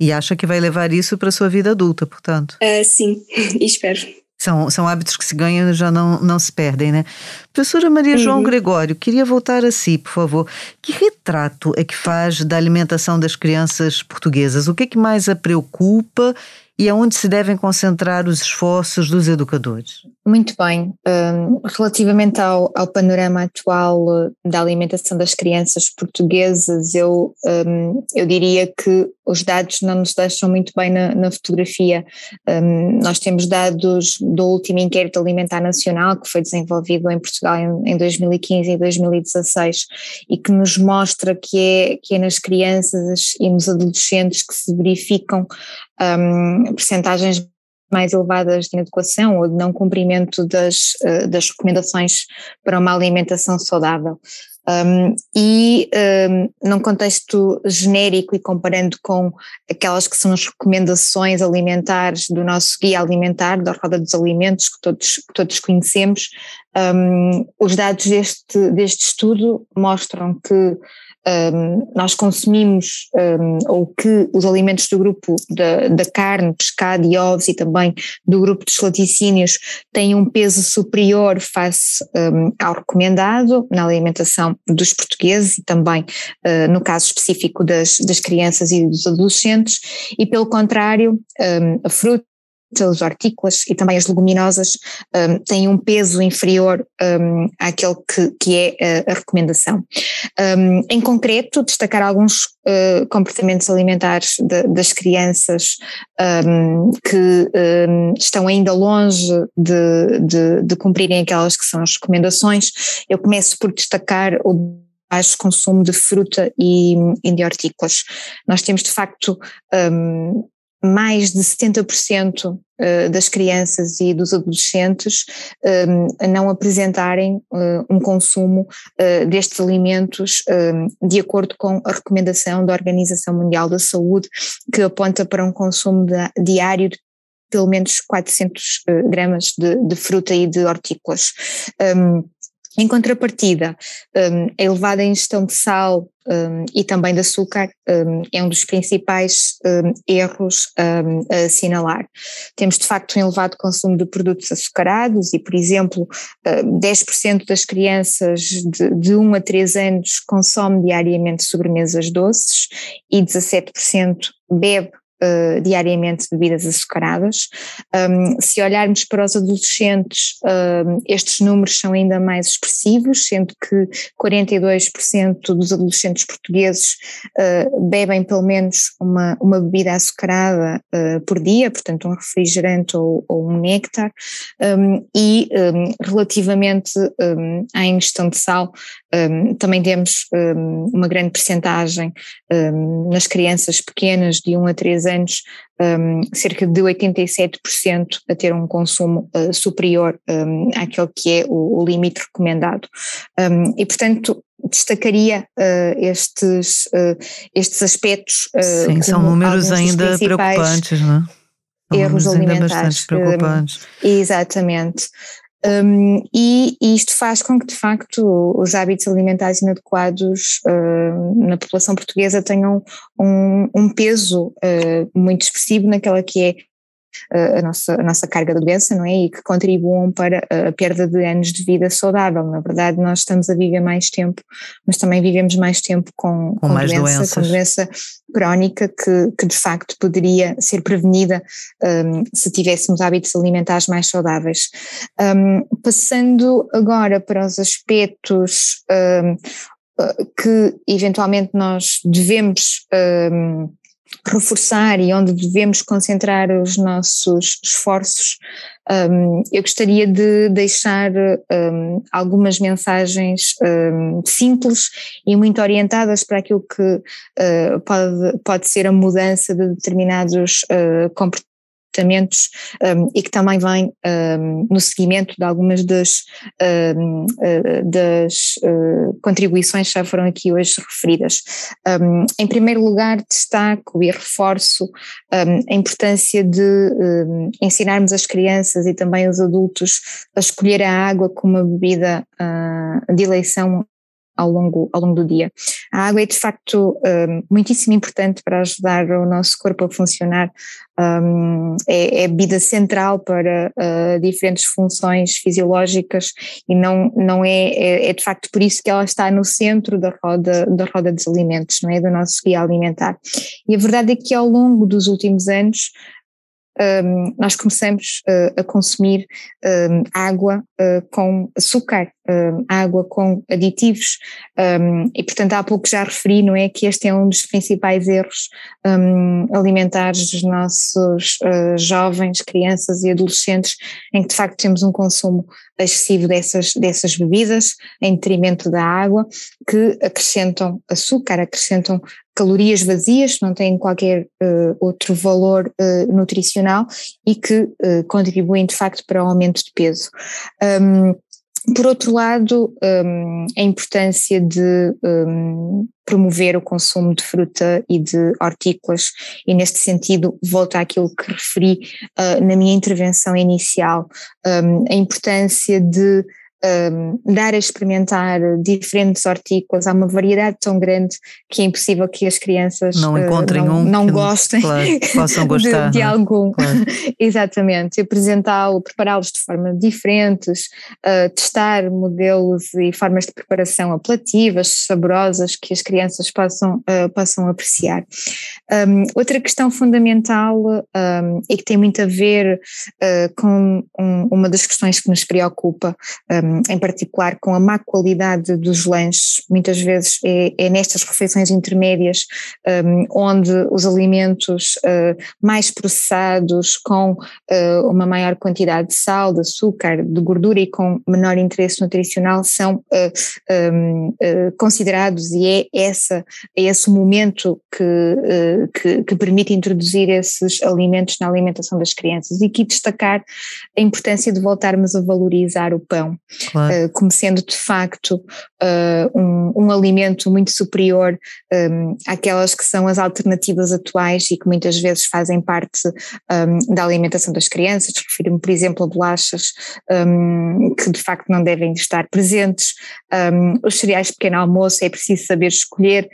E acha que vai levar isso para a sua vida adulta, portanto? Uh, sim, espero. São, são hábitos que se ganham e já não, não se perdem, né? Professora Maria uhum. João Gregório, queria voltar a si, por favor. Que retrato é que faz da alimentação das crianças portuguesas? O que é que mais a preocupa e aonde se devem concentrar os esforços dos educadores? Muito bem. Um, relativamente ao, ao, panorama atual uh, da alimentação das crianças portuguesas, eu, um, eu diria que os dados não nos deixam muito bem na, na fotografia. Um, nós temos dados do último inquérito alimentar nacional que foi desenvolvido em Portugal em, em 2015 e 2016 e que nos mostra que é, que é nas crianças e nos adolescentes que se verificam um, percentagens mais elevadas de inadequação ou de não cumprimento das, uh, das recomendações para uma alimentação saudável. Um, e um, num contexto genérico e comparando com aquelas que são as recomendações alimentares do nosso guia alimentar, da Roda dos Alimentos, que todos, que todos conhecemos, um, os dados deste, deste estudo mostram que um, nós consumimos, um, ou que os alimentos do grupo da, da, carne, pescado e ovos e também do grupo dos laticínios têm um peso superior face um, ao recomendado na alimentação dos portugueses e também uh, no caso específico das, das crianças e dos adolescentes, e pelo contrário, a os hortícolas e também as leguminosas um, têm um peso inferior um, àquele que, que é a, a recomendação. Um, em concreto, destacar alguns uh, comportamentos alimentares de, das crianças hum, que hum, estão ainda longe de, de, de cumprirem aquelas que são as recomendações. Eu começo por destacar o baixo consumo de fruta e, e de hortícolas. Nós temos de facto um, mais de 70% eh, das crianças e dos adolescentes a não apresentarem uh, um consumo uh, destes alimentos um, de acordo com a recomendação da Organização Mundial da Saúde, que aponta para um consumo diário de pelo menos 400 gramas de, de, fruta e de hortícolas. Um, em contrapartida, um, a elevada ingestão de sal um, e também de açúcar um, é um dos principais hum, erros hum, a assinalar. Temos de facto um elevado consumo de produtos açucarados e, por exemplo, 10% das crianças de, de 1 a 3 anos consome diariamente sobremesas doces e 17% bebe uh, diariamente bebidas açucaradas. Um, se olharmos para os adolescentes, uh, estes números são ainda mais expressivos, sendo que 42% dos adolescentes portugueses uh, bebem pelo menos uma, uma bebida açucarada por dia, portanto um refrigerante ou, ou um néctar, um, e um, relativamente à ingestão de sal, também temos uma grande percentagem nas crianças pequenas de 1 a 3 anos um, cerca de 87% a ter um consumo uh, superior um, àquele que é o, o limite recomendado. Um, e, portanto, destacaria uh, estes, uh, estes aspectos. Sim, são números ainda preocupantes, não é? Erros alimentares. preocupantes. exatamente. Um, e, isto faz com que, de facto, os hábitos alimentares inadequados uh, na população portuguesa tenham um, um peso uh, muito expressivo naquela que é a nossa, a nossa carga de doença, não é? E que contribuam para a perda de anos de vida saudável. Na verdade, nós estamos a viver mais tempo, mas também vivemos mais tempo com, com, com doença, doenças. com doença crónica que, que de facto poderia ser prevenida um, se tivéssemos hábitos alimentares mais saudáveis. Um, passando agora para os aspectos um, que eventualmente nós devemos um, reforçar e onde devemos concentrar os nossos esforços, um, eu gostaria de deixar um, algumas mensagens um, simples e muito orientadas para aquilo que uh, pode, pode ser a mudança de determinados uh, comportamentos comportamentos um, e que também vem um, no seguimento de algumas das, um, uh, das uh, contribuições que já foram aqui hoje referidas. em primeiro lugar, destaco e reforço a importância de ensinarmos as crianças e também os adultos a escolher a água como uma bebida uh, de eleição ao longo, ao longo do dia. A água é de facto um, muitíssimo importante para ajudar o nosso corpo a funcionar, um, é, é bebida central para uh, diferentes funções fisiológicas e não, não é, é, é, de facto por isso que ela está no centro da roda, da roda dos alimentos, não é? Do nosso guia alimentar. E a verdade é que ao longo dos últimos anos um, nós começamos uh, a consumir um, água uh, com açúcar, um, água com aditivos, e portanto há pouco já referi, não é, que este é um dos principais erros alimentares dos nossos uh, jovens, crianças e adolescentes, em que de facto temos um consumo excessivo dessas, dessas bebidas, em detrimento da água, que acrescentam açúcar, acrescentam calorias vazias, não têm qualquer uh, outro valor uh, nutricional e que uh, contribuem de facto para o aumento de peso. Um, por outro lado, um, a importância de um, promover o consumo de fruta e de hortícolas, e neste sentido, volto àquilo que referi uh, na minha intervenção inicial, um, a importância de um, dar a experimentar diferentes hortícolas, há uma variedade tão grande que é impossível que as crianças não encontrem uh, não, um não gostem claro, possam gostar, de, de é? algum. Claro. Exatamente, apresentá-lo, prepará-los de forma diferentes, uh, testar modelos e formas de preparação apelativas, saborosas, que as crianças possam, uh, possam apreciar. Um, outra questão fundamental um, e que tem muito a ver uh, com um, uma das questões que nos preocupa em particular com a má qualidade dos lanches, muitas vezes é, é nestas refeições intermédias um, onde os alimentos uh, mais processados, com uh, uma maior quantidade de sal, de açúcar, de gordura e com menor interesse nutricional são uh, um, considerados e é, essa, é esse momento que, que, que permite introduzir esses alimentos na alimentação das crianças. E aqui destacar a importância de voltarmos a valorizar o pão claro. uh, como sendo de facto uh, um, um, alimento muito superior um, àquelas que são as alternativas atuais e que muitas vezes fazem parte um, da alimentação das crianças. Refiro-me, por exemplo, a bolachas hum, que de facto não devem estar presentes. Os cereais de pequeno almoço é preciso saber escolher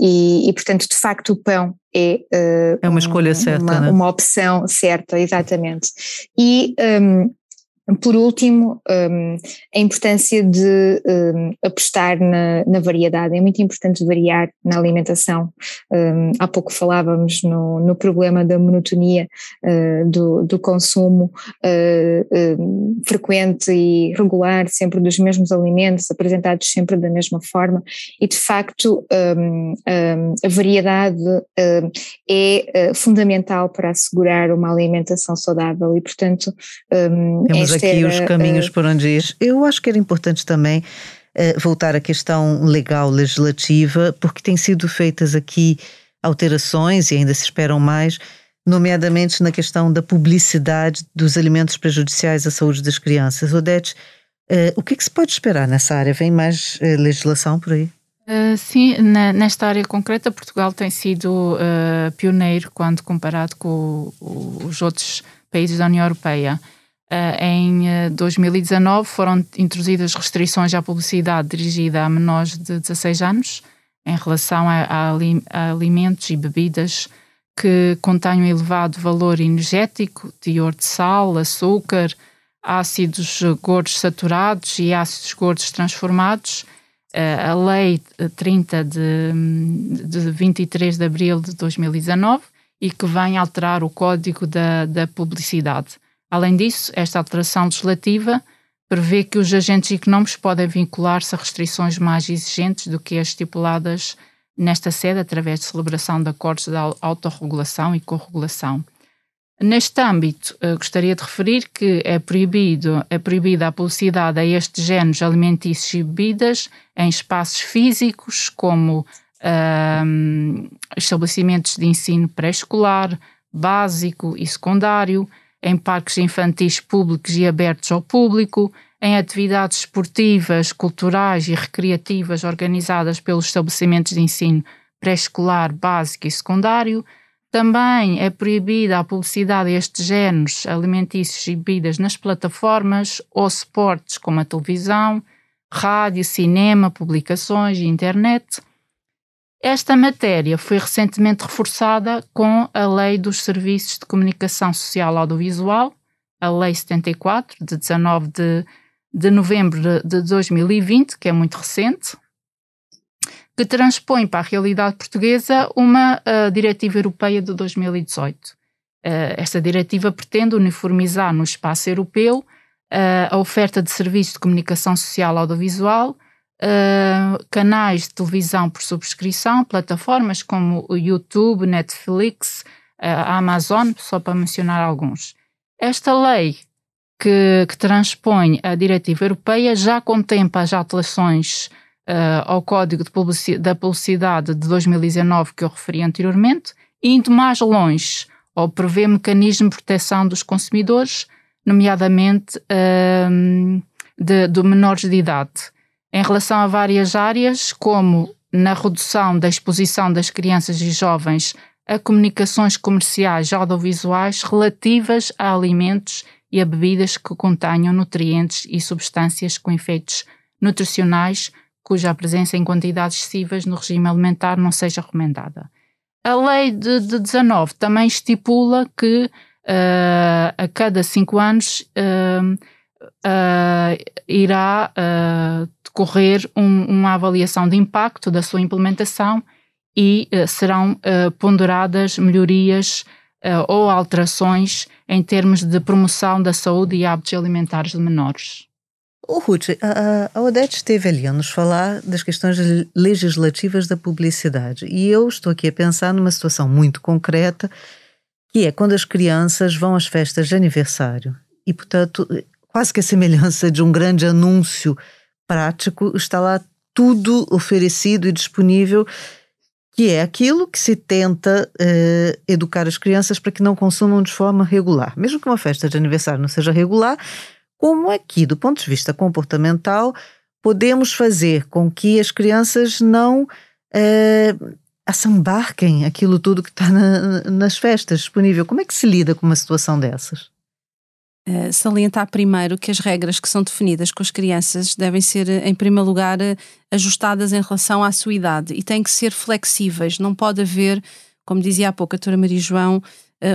e, e, portanto, de facto, o pão é, uh, é uma escolha certa, uma, né? uma opção certa, exatamente. E um, por último, um, a importância de um, apostar na, na, variedade. É muito importante variar na alimentação. Um, há pouco falávamos no, no problema da monotonia uh, do, do, consumo uh, frequente e regular, sempre dos mesmos alimentos, apresentados sempre da mesma forma, e de facto a variedade é fundamental para assegurar uma alimentação saudável e, portanto, Aqui os caminhos por onde ir. Eu acho que era importante também uh, voltar à questão legal, legislativa, porque têm sido feitas aqui alterações e ainda se esperam mais, nomeadamente na questão da publicidade dos alimentos prejudiciais à saúde das crianças. Odete, uh, o que, é que, se pode esperar nessa área? Vem mais uh, legislação por aí? Uh, sim, na, nesta área concreta, Portugal tem sido pioneiro quando comparado com o, os outros países da União Europeia. Em 2019 foram introduzidas restrições à publicidade dirigida a menores de 16 anos em relação a, a, a alimentos e bebidas que contenham elevado valor energético, teor de sal, açúcar, ácidos gordos saturados e ácidos gordos transformados. Eh, a Lei 30 de, de 23 de abril de 2019 e que vem alterar o Código da, da Publicidade. Além disso, esta alteração legislativa prevê que os agentes económicos podem vincular-se a restrições mais exigentes do que as estipuladas nesta sede através de celebração de acordos de autorregulação e corregulação. Neste âmbito, eh, gostaria de referir que é proibido é proibida a publicidade a estes géneros alimentícios e bebidas em espaços físicos como um, estabelecimentos de ensino pré-escolar, básico e secundário, em parques infantis públicos e abertos ao público, em atividades esportivas, culturais e recreativas organizadas pelos estabelecimentos de ensino pré-escolar, básico e secundário. Também é proibida a publicidade a estes géneros alimentícios e bebidas nas plataformas ou suportes como a televisão, rádio, cinema, publicações e internet. Esta matéria foi recentemente reforçada com a Lei dos Serviços de Comunicação Social Audiovisual, a Lei 74, de 19 de de novembro de 2020, que é muito recente, que transpõe para a realidade portuguesa uma uh, diretiva europeia de 2018. Uh, eh, esta diretiva pretende uniformizar no espaço europeu uh, a oferta de serviços de comunicação social audiovisual, canais de televisão por subscrição, plataformas como o YouTube, Netflix, a Amazon, só para mencionar alguns. Esta lei que, que transpõe a diretiva europeia já contempla as alterações uh, ao Código Publicidade, da Publicidade de 2019 que eu referi anteriormente, indo mais longe ou prevê mecanismo de proteção dos consumidores, nomeadamente uh, de, de menores de idade, em relação a várias áreas, como na redução da exposição das crianças e jovens a comunicações comerciais audiovisuais relativas a alimentos e a bebidas que contenham nutrientes e substâncias com efeitos nutricionais cuja presença em quantidades excessivas no regime alimentar não seja recomendada. A lei de, de 19 também estipula que uh, a cada cinco anos uh, uh, irá decorrer um, uma avaliação de impacto da sua implementação e serão ponderadas melhorias ou alterações em termos de promoção da saúde e hábitos alimentares de menores. O Ruth, a, a Odete esteve ali a nos falar das questões legislativas da publicidade e eu estou aqui a pensar numa situação muito concreta que é quando as crianças vão às festas de aniversário e, portanto, quase que a semelhança de um grande anúncio prático, está lá tudo oferecido e disponível que é aquilo que se tenta uh, educar as crianças para que não consumam de forma regular. Mesmo que uma festa de aniversário não seja regular, como aqui, do ponto de vista comportamental, podemos fazer com que as crianças não uh, assambarquem aquilo tudo que está na, nas festas disponível. Como é que se lida com uma situação dessas? Uh, salientar primeiro que as regras que são definidas com as crianças devem ser, em primeiro lugar, ajustadas em relação à sua idade e têm que ser flexíveis. Não pode haver, como dizia há pouco a doutora Maria João,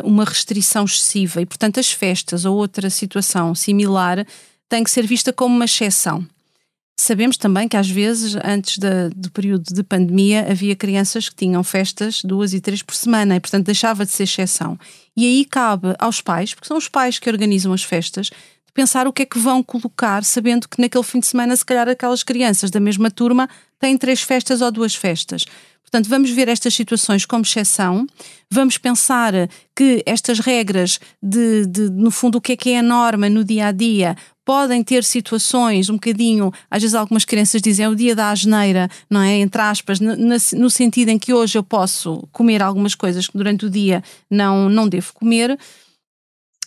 uma restrição excessiva e, portanto, as festas ou outra situação similar tem que ser vista como uma exceção. Sabemos também que às vezes, antes do período de pandemia, havia crianças que tinham festas duas e três por semana e, portanto, deixava de ser exceção. E aí cabe aos pais, porque são os pais que organizam as festas, de pensar o que é que vão colocar, sabendo que naquele fim de semana, se calhar, aquelas crianças da mesma turma têm três festas ou duas festas. Portanto, vamos ver estas situações como exceção, vamos pensar que estas regras de, de, no fundo, o que é que é a norma no dia a dia, podem ter situações um bocadinho, às vezes algumas crianças dizem é o dia da asneira, não é? Entre aspas, no, no sentido em que hoje eu posso comer algumas coisas que durante o dia não, não devo comer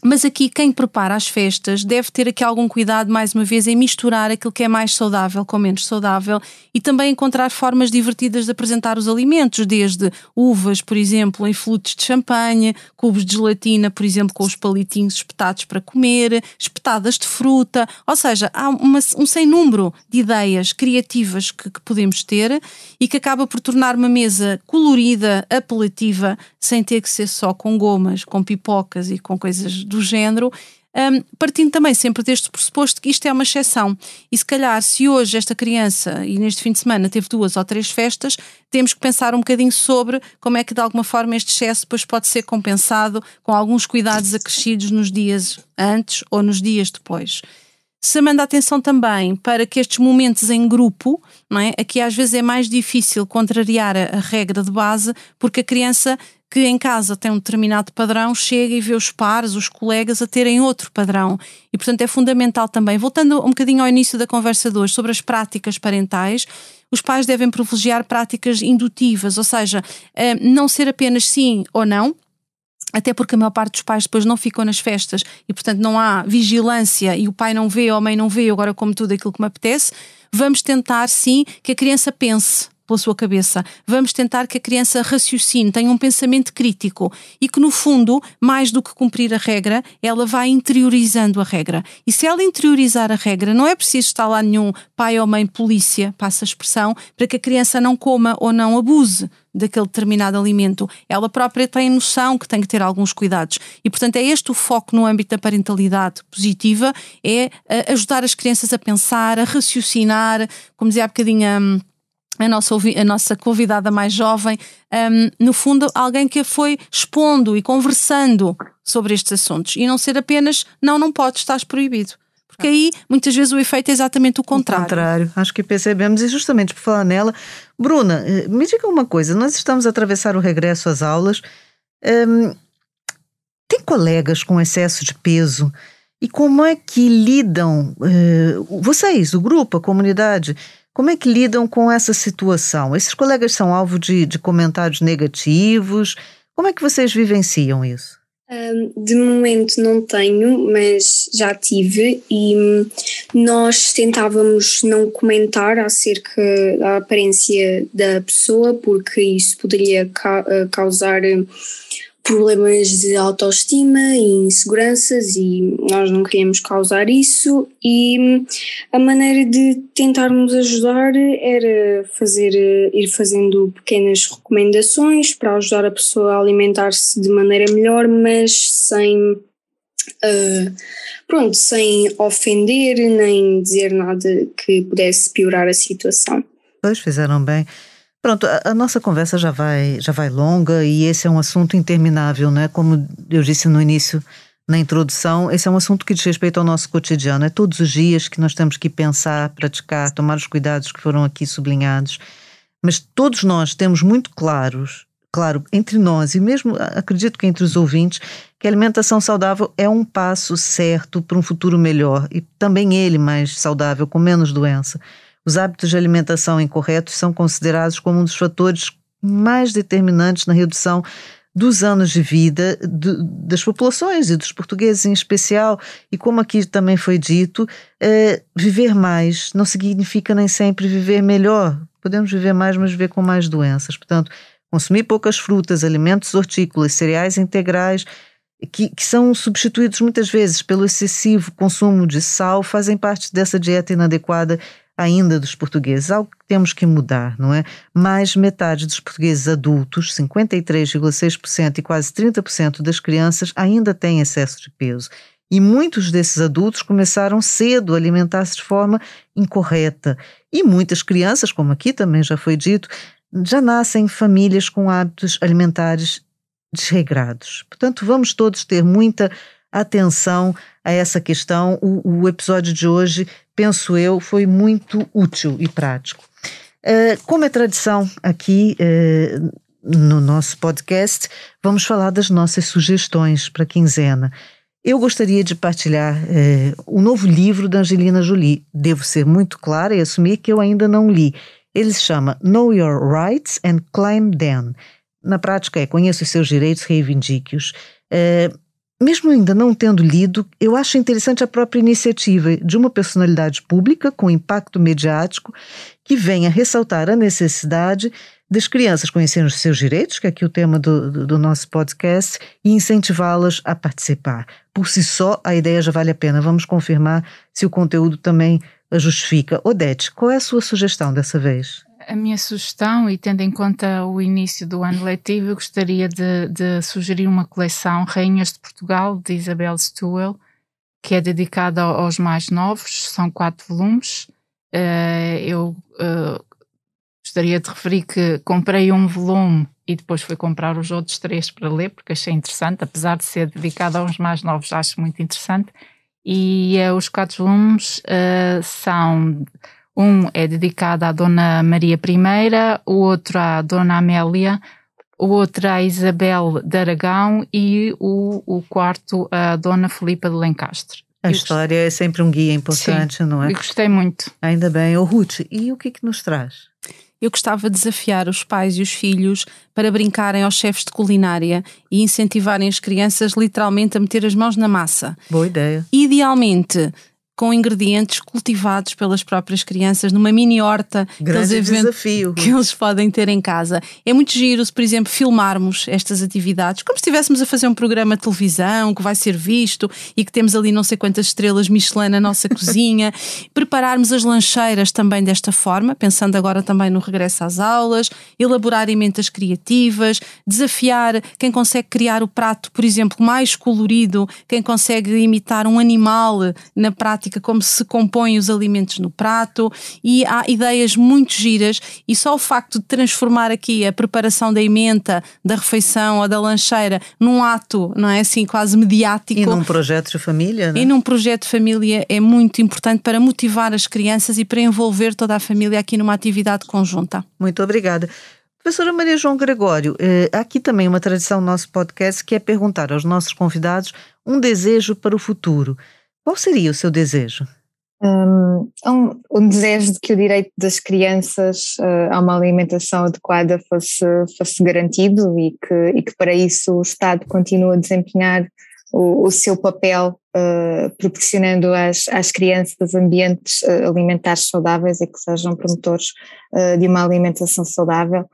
mas aqui quem prepara as festas deve ter aqui algum cuidado, mais uma vez, em misturar aquilo que é mais saudável com menos saudável e também encontrar formas divertidas de apresentar os alimentos, desde uvas, por exemplo, em flutes de champanhe, cubos de gelatina, por exemplo, com os palitinhos espetados para comer, espetadas de fruta, ou seja, há uma, um sem número de ideias criativas que, que podemos ter e que acaba por tornar uma mesa colorida, apelativa, sem ter que ser só com gomas, com pipocas e com coisas do género, um, partindo também sempre deste pressuposto que isto é uma exceção. E se calhar, se hoje esta criança, e neste fim de semana, teve duas ou três festas, temos que pensar um bocadinho sobre como é que de alguma forma este excesso depois pode ser compensado com alguns cuidados acrescidos nos dias antes ou nos dias depois. Se manda atenção também para que estes momentos em grupo, não é? aqui às vezes é mais difícil contrariar a, a regra de base, porque a criança que em casa tem um determinado padrão, chega e vê os pares, os colegas a terem outro padrão. E, portanto, é fundamental também. Voltando um bocadinho ao início da conversa de hoje sobre as práticas parentais, os pais devem privilegiar práticas indutivas, ou seja, eh, não ser apenas sim ou não, até porque a maior parte dos pais depois não ficam nas festas e, portanto, não há vigilância e o pai não vê ou a mãe não vê, agora como tudo aquilo que me apetece. Vamos tentar, sim, que a criança pense pela sua cabeça. Vamos tentar que a criança raciocine, tenha um pensamento crítico e que, no fundo, mais do que cumprir a regra, ela vai interiorizando a regra. E se ela interiorizar a regra, não é preciso estar lá nenhum pai ou mãe polícia, passa a expressão, para que a criança não coma ou não abuse daquele determinado alimento. Ela própria tem noção que tem que ter alguns cuidados. E, portanto, é este o foco no âmbito da parentalidade positiva, é eh, ajudar as crianças a pensar, a raciocinar, como dizia há bocadinho hum, a nossa, a nossa convidada mais jovem, um, no fundo, alguém que foi expondo e conversando sobre estes assuntos e não ser apenas não, não pode, estás proibido. Porque aí muitas vezes o efeito é exatamente o contrário. O contrário, acho que percebemos, e justamente por falar nela, Bruna, eh, me diga uma coisa: nós estamos a atravessar o regresso às aulas. Um, tem colegas com excesso de peso? E como é que lidam, uh, vocês, o grupo, a comunidade, como é que lidam com essa situação? Esses colegas são alvo de, de comentários negativos? Como é que vocês vivenciam isso? De momento não tenho, mas já tive e hum, nós tentávamos não comentar acerca da aparência da pessoa porque isso poderia ca eh, causar problemas de autoestima e inseguranças e nós não queríamos causar isso e a maneira de tentarmos ajudar era fazer ir fazendo pequenas recomendações para ajudar a pessoa a alimentar-se de maneira melhor, mas sem uh, pronto, sem ofender nem dizer nada que pudesse piorar a situação. Pois fizeram bem. Pronto, a, nossa conversa já vai, já vai longa e esse é um assunto interminável, né? Como eu disse no início, na introdução, esse é um assunto que diz respeito ao nosso cotidiano. É todos os dias que nós temos que pensar, praticar, tomar os cuidados que foram aqui sublinhados. Mas todos nós temos muito claros, claro, entre nós e mesmo acredito que entre os ouvintes, que a alimentação saudável é um passo certo para um futuro melhor e também ele mais saudável, com menos doença. Os hábitos de alimentação incorretos são considerados como um dos fatores mais determinantes na redução dos anos de vida de, das populações e dos portugueses em especial. E como aqui também foi dito, é, viver mais não significa nem sempre viver melhor. Podemos viver mais, mas viver com mais doenças. Portanto, consumir poucas frutas, alimentos hortícolas, cereais integrais, que, que, são substituídos muitas vezes pelo excessivo consumo de sal, fazem parte dessa dieta inadequada ainda dos portugueses, algo que temos que mudar, não é? Mais metade dos portugueses adultos, 53,6% e quase 30% das crianças ainda têm excesso de peso. E muitos desses adultos começaram cedo a alimentar-se de forma incorreta. E muitas crianças, como aqui também já foi dito, já nascem em famílias com hábitos alimentares desregrados. Portanto, vamos todos ter muita atenção a essa questão. O, o episódio de hoje, penso eu, foi muito útil e prático. Uh, como é tradição aqui uh, no nosso podcast, vamos falar das nossas sugestões para a quinzena. Eu gostaria de partilhar é, o novo livro da Angelina Jolie. Devo ser muito clara e assumir que eu ainda não li. Ele se chama Know Your Rights and Climb Them. Na prática é conheça os seus direitos, reivindique-os. É, mesmo ainda não tendo lido, eu acho interessante a própria iniciativa de uma personalidade pública com impacto mediático que venha ressaltar a necessidade das crianças conhecerem os seus direitos, que é aqui o tema do, do, nosso podcast, e incentivá-las a participar. Por si só, a ideia já vale a pena. Vamos confirmar se o conteúdo também a justifica. Odete, qual é a sua sugestão dessa vez? A minha sugestão, e tendo em conta o início do ano letivo, eu gostaria de, de sugerir uma coleção Rainhas de Portugal, de Isabel Stewell, que é dedicada aos mais novos, são quatro volumes. Uh, eu uh, Gostaria de referir que comprei um volume e depois fui comprar os outros três para ler, porque achei interessante, apesar de ser dedicado aos mais novos, acho muito interessante. E uh, os quatro volumes são. Um é dedicado à Dona Maria I, o outro à Dona Amélia, o outro à Isabel de Aragão e o, o quarto à Dona Filipa de Lencastre. A eu história é sempre um guia importante, Sim, não é? Eu gostei muito. Ainda bem. O Ruth, e o que é que nos traz? eu gostava de desafiar os pais e os filhos para brincarem aos chefes de culinária e incentivarem as crianças literalmente a meter as mãos na massa. Boa ideia. Idealmente, com ingredientes cultivados pelas próprias crianças numa mini horta Grande que, eles desafio. que eles podem ter em casa. É muito giro se, por exemplo, filmarmos estas atividades, como se estivéssemos a fazer um programa de televisão que vai ser visto e que temos ali não sei quantas estrelas Michelin na nossa cozinha, prepararmos as lancheiras também desta forma, pensando agora também no regresso às aulas, elaborar emendas criativas, desafiar quem consegue criar o prato, por exemplo, mais colorido, quem consegue imitar um animal na prática como se compõem os alimentos no prato e há ideias muito giras e só o facto de transformar aqui a preparação da emenda, da refeição ou da lancheira num ato, não é assim, quase mediático. E num projeto de família, não é? E num projeto de família é muito importante para motivar as crianças e para envolver toda a família aqui numa atividade conjunta. Muito obrigada. Professora Maria João Gregório, eh, aqui também uma tradição no nosso podcast que é perguntar aos nossos convidados um desejo para o futuro. Qual seria o seu desejo? Um, um, um, desejo de que o direito das crianças uh, a uma alimentação adequada fosse, fosse garantido e que, e que para isso o Estado continue a desempenhar o, o seu papel uh, proporcionando às, às crianças ambientes uh, alimentares saudáveis e que sejam promotores de uma alimentação saudável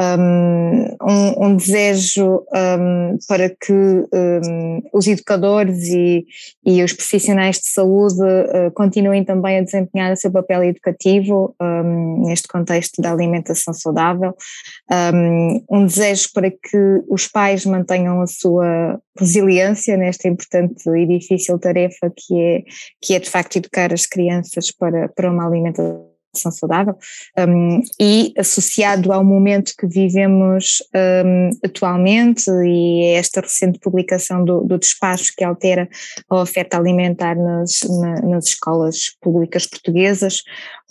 um, um, desejo um, para que um, os educadores e, e, os profissionais de saúde uh, continuem também a desempenhar o seu papel educativo neste contexto da alimentação saudável, um, desejo para que os pais mantenham a sua resiliência nesta importante e difícil tarefa que é, que é de facto educar as crianças para, para uma alimentação alimentação saudável um, e associado ao momento que vivemos um, atualmente e esta recente publicação do, do, despacho que altera a oferta alimentar nas, na, nas escolas públicas portuguesas,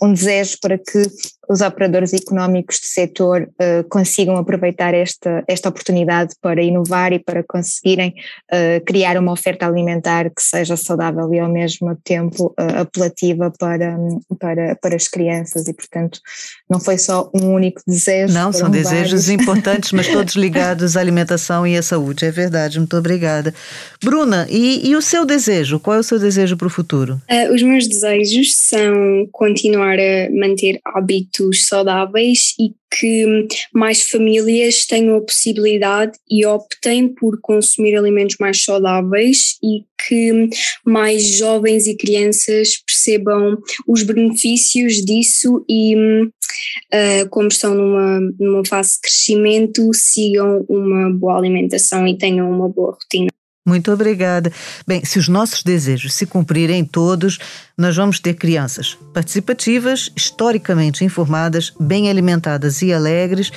um desejo para que os operadores económicos do setor uh, consigam aproveitar esta, esta oportunidade para inovar e para conseguirem uh, criar uma oferta alimentar que seja saudável e ao mesmo tempo uh, apelativa para, para, para as crianças e portanto não foi só um único desejo. Não, são vários. desejos importantes mas todos ligados à alimentação e à saúde, é verdade, muito obrigada. Bruna, e, e o seu desejo, qual é o seu desejo para o futuro? os meus desejos são continuar a manter hábitos hábitos saudáveis e que mais famílias tenham a possibilidade e optem por consumir alimentos mais saudáveis e que mais jovens e crianças percebam os benefícios disso e, uh, como estão numa, numa fase de crescimento, sigam uma boa alimentação e tenham uma boa rotina. Muito obrigada. Bem, se os nossos desejos se cumprirem todos, nós vamos ter crianças participativas, historicamente informadas, bem alimentadas e alegres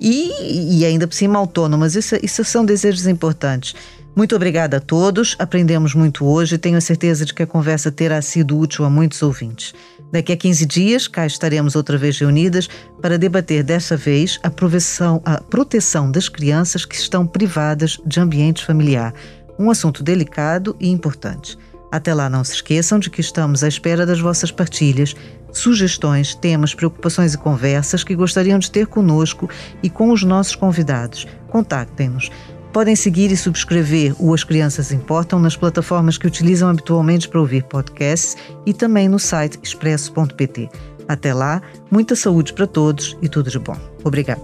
e, e ainda por cima autônomas. Isso, isso são desejos importantes. Muito obrigada a todos, aprendemos muito hoje e tenho a certeza de que a conversa terá sido útil a muitos ouvintes. Daqui a 15 dias, cá estaremos outra vez reunidas para debater dessa vez a a proteção das crianças que estão privadas de ambiente familiar, um assunto delicado e importante. Até lá, não se esqueçam de que estamos à espera das vossas partilhas, sugestões, temas, preocupações e conversas que gostariam de ter conosco e com os nossos convidados. Contactem-nos. Podem seguir e subscrever o As Crianças Importam nas plataformas que utilizam habitualmente para ouvir podcasts e também no site expresso.pt. Até lá, muita saúde para todos e tudo de bom. Obrigada.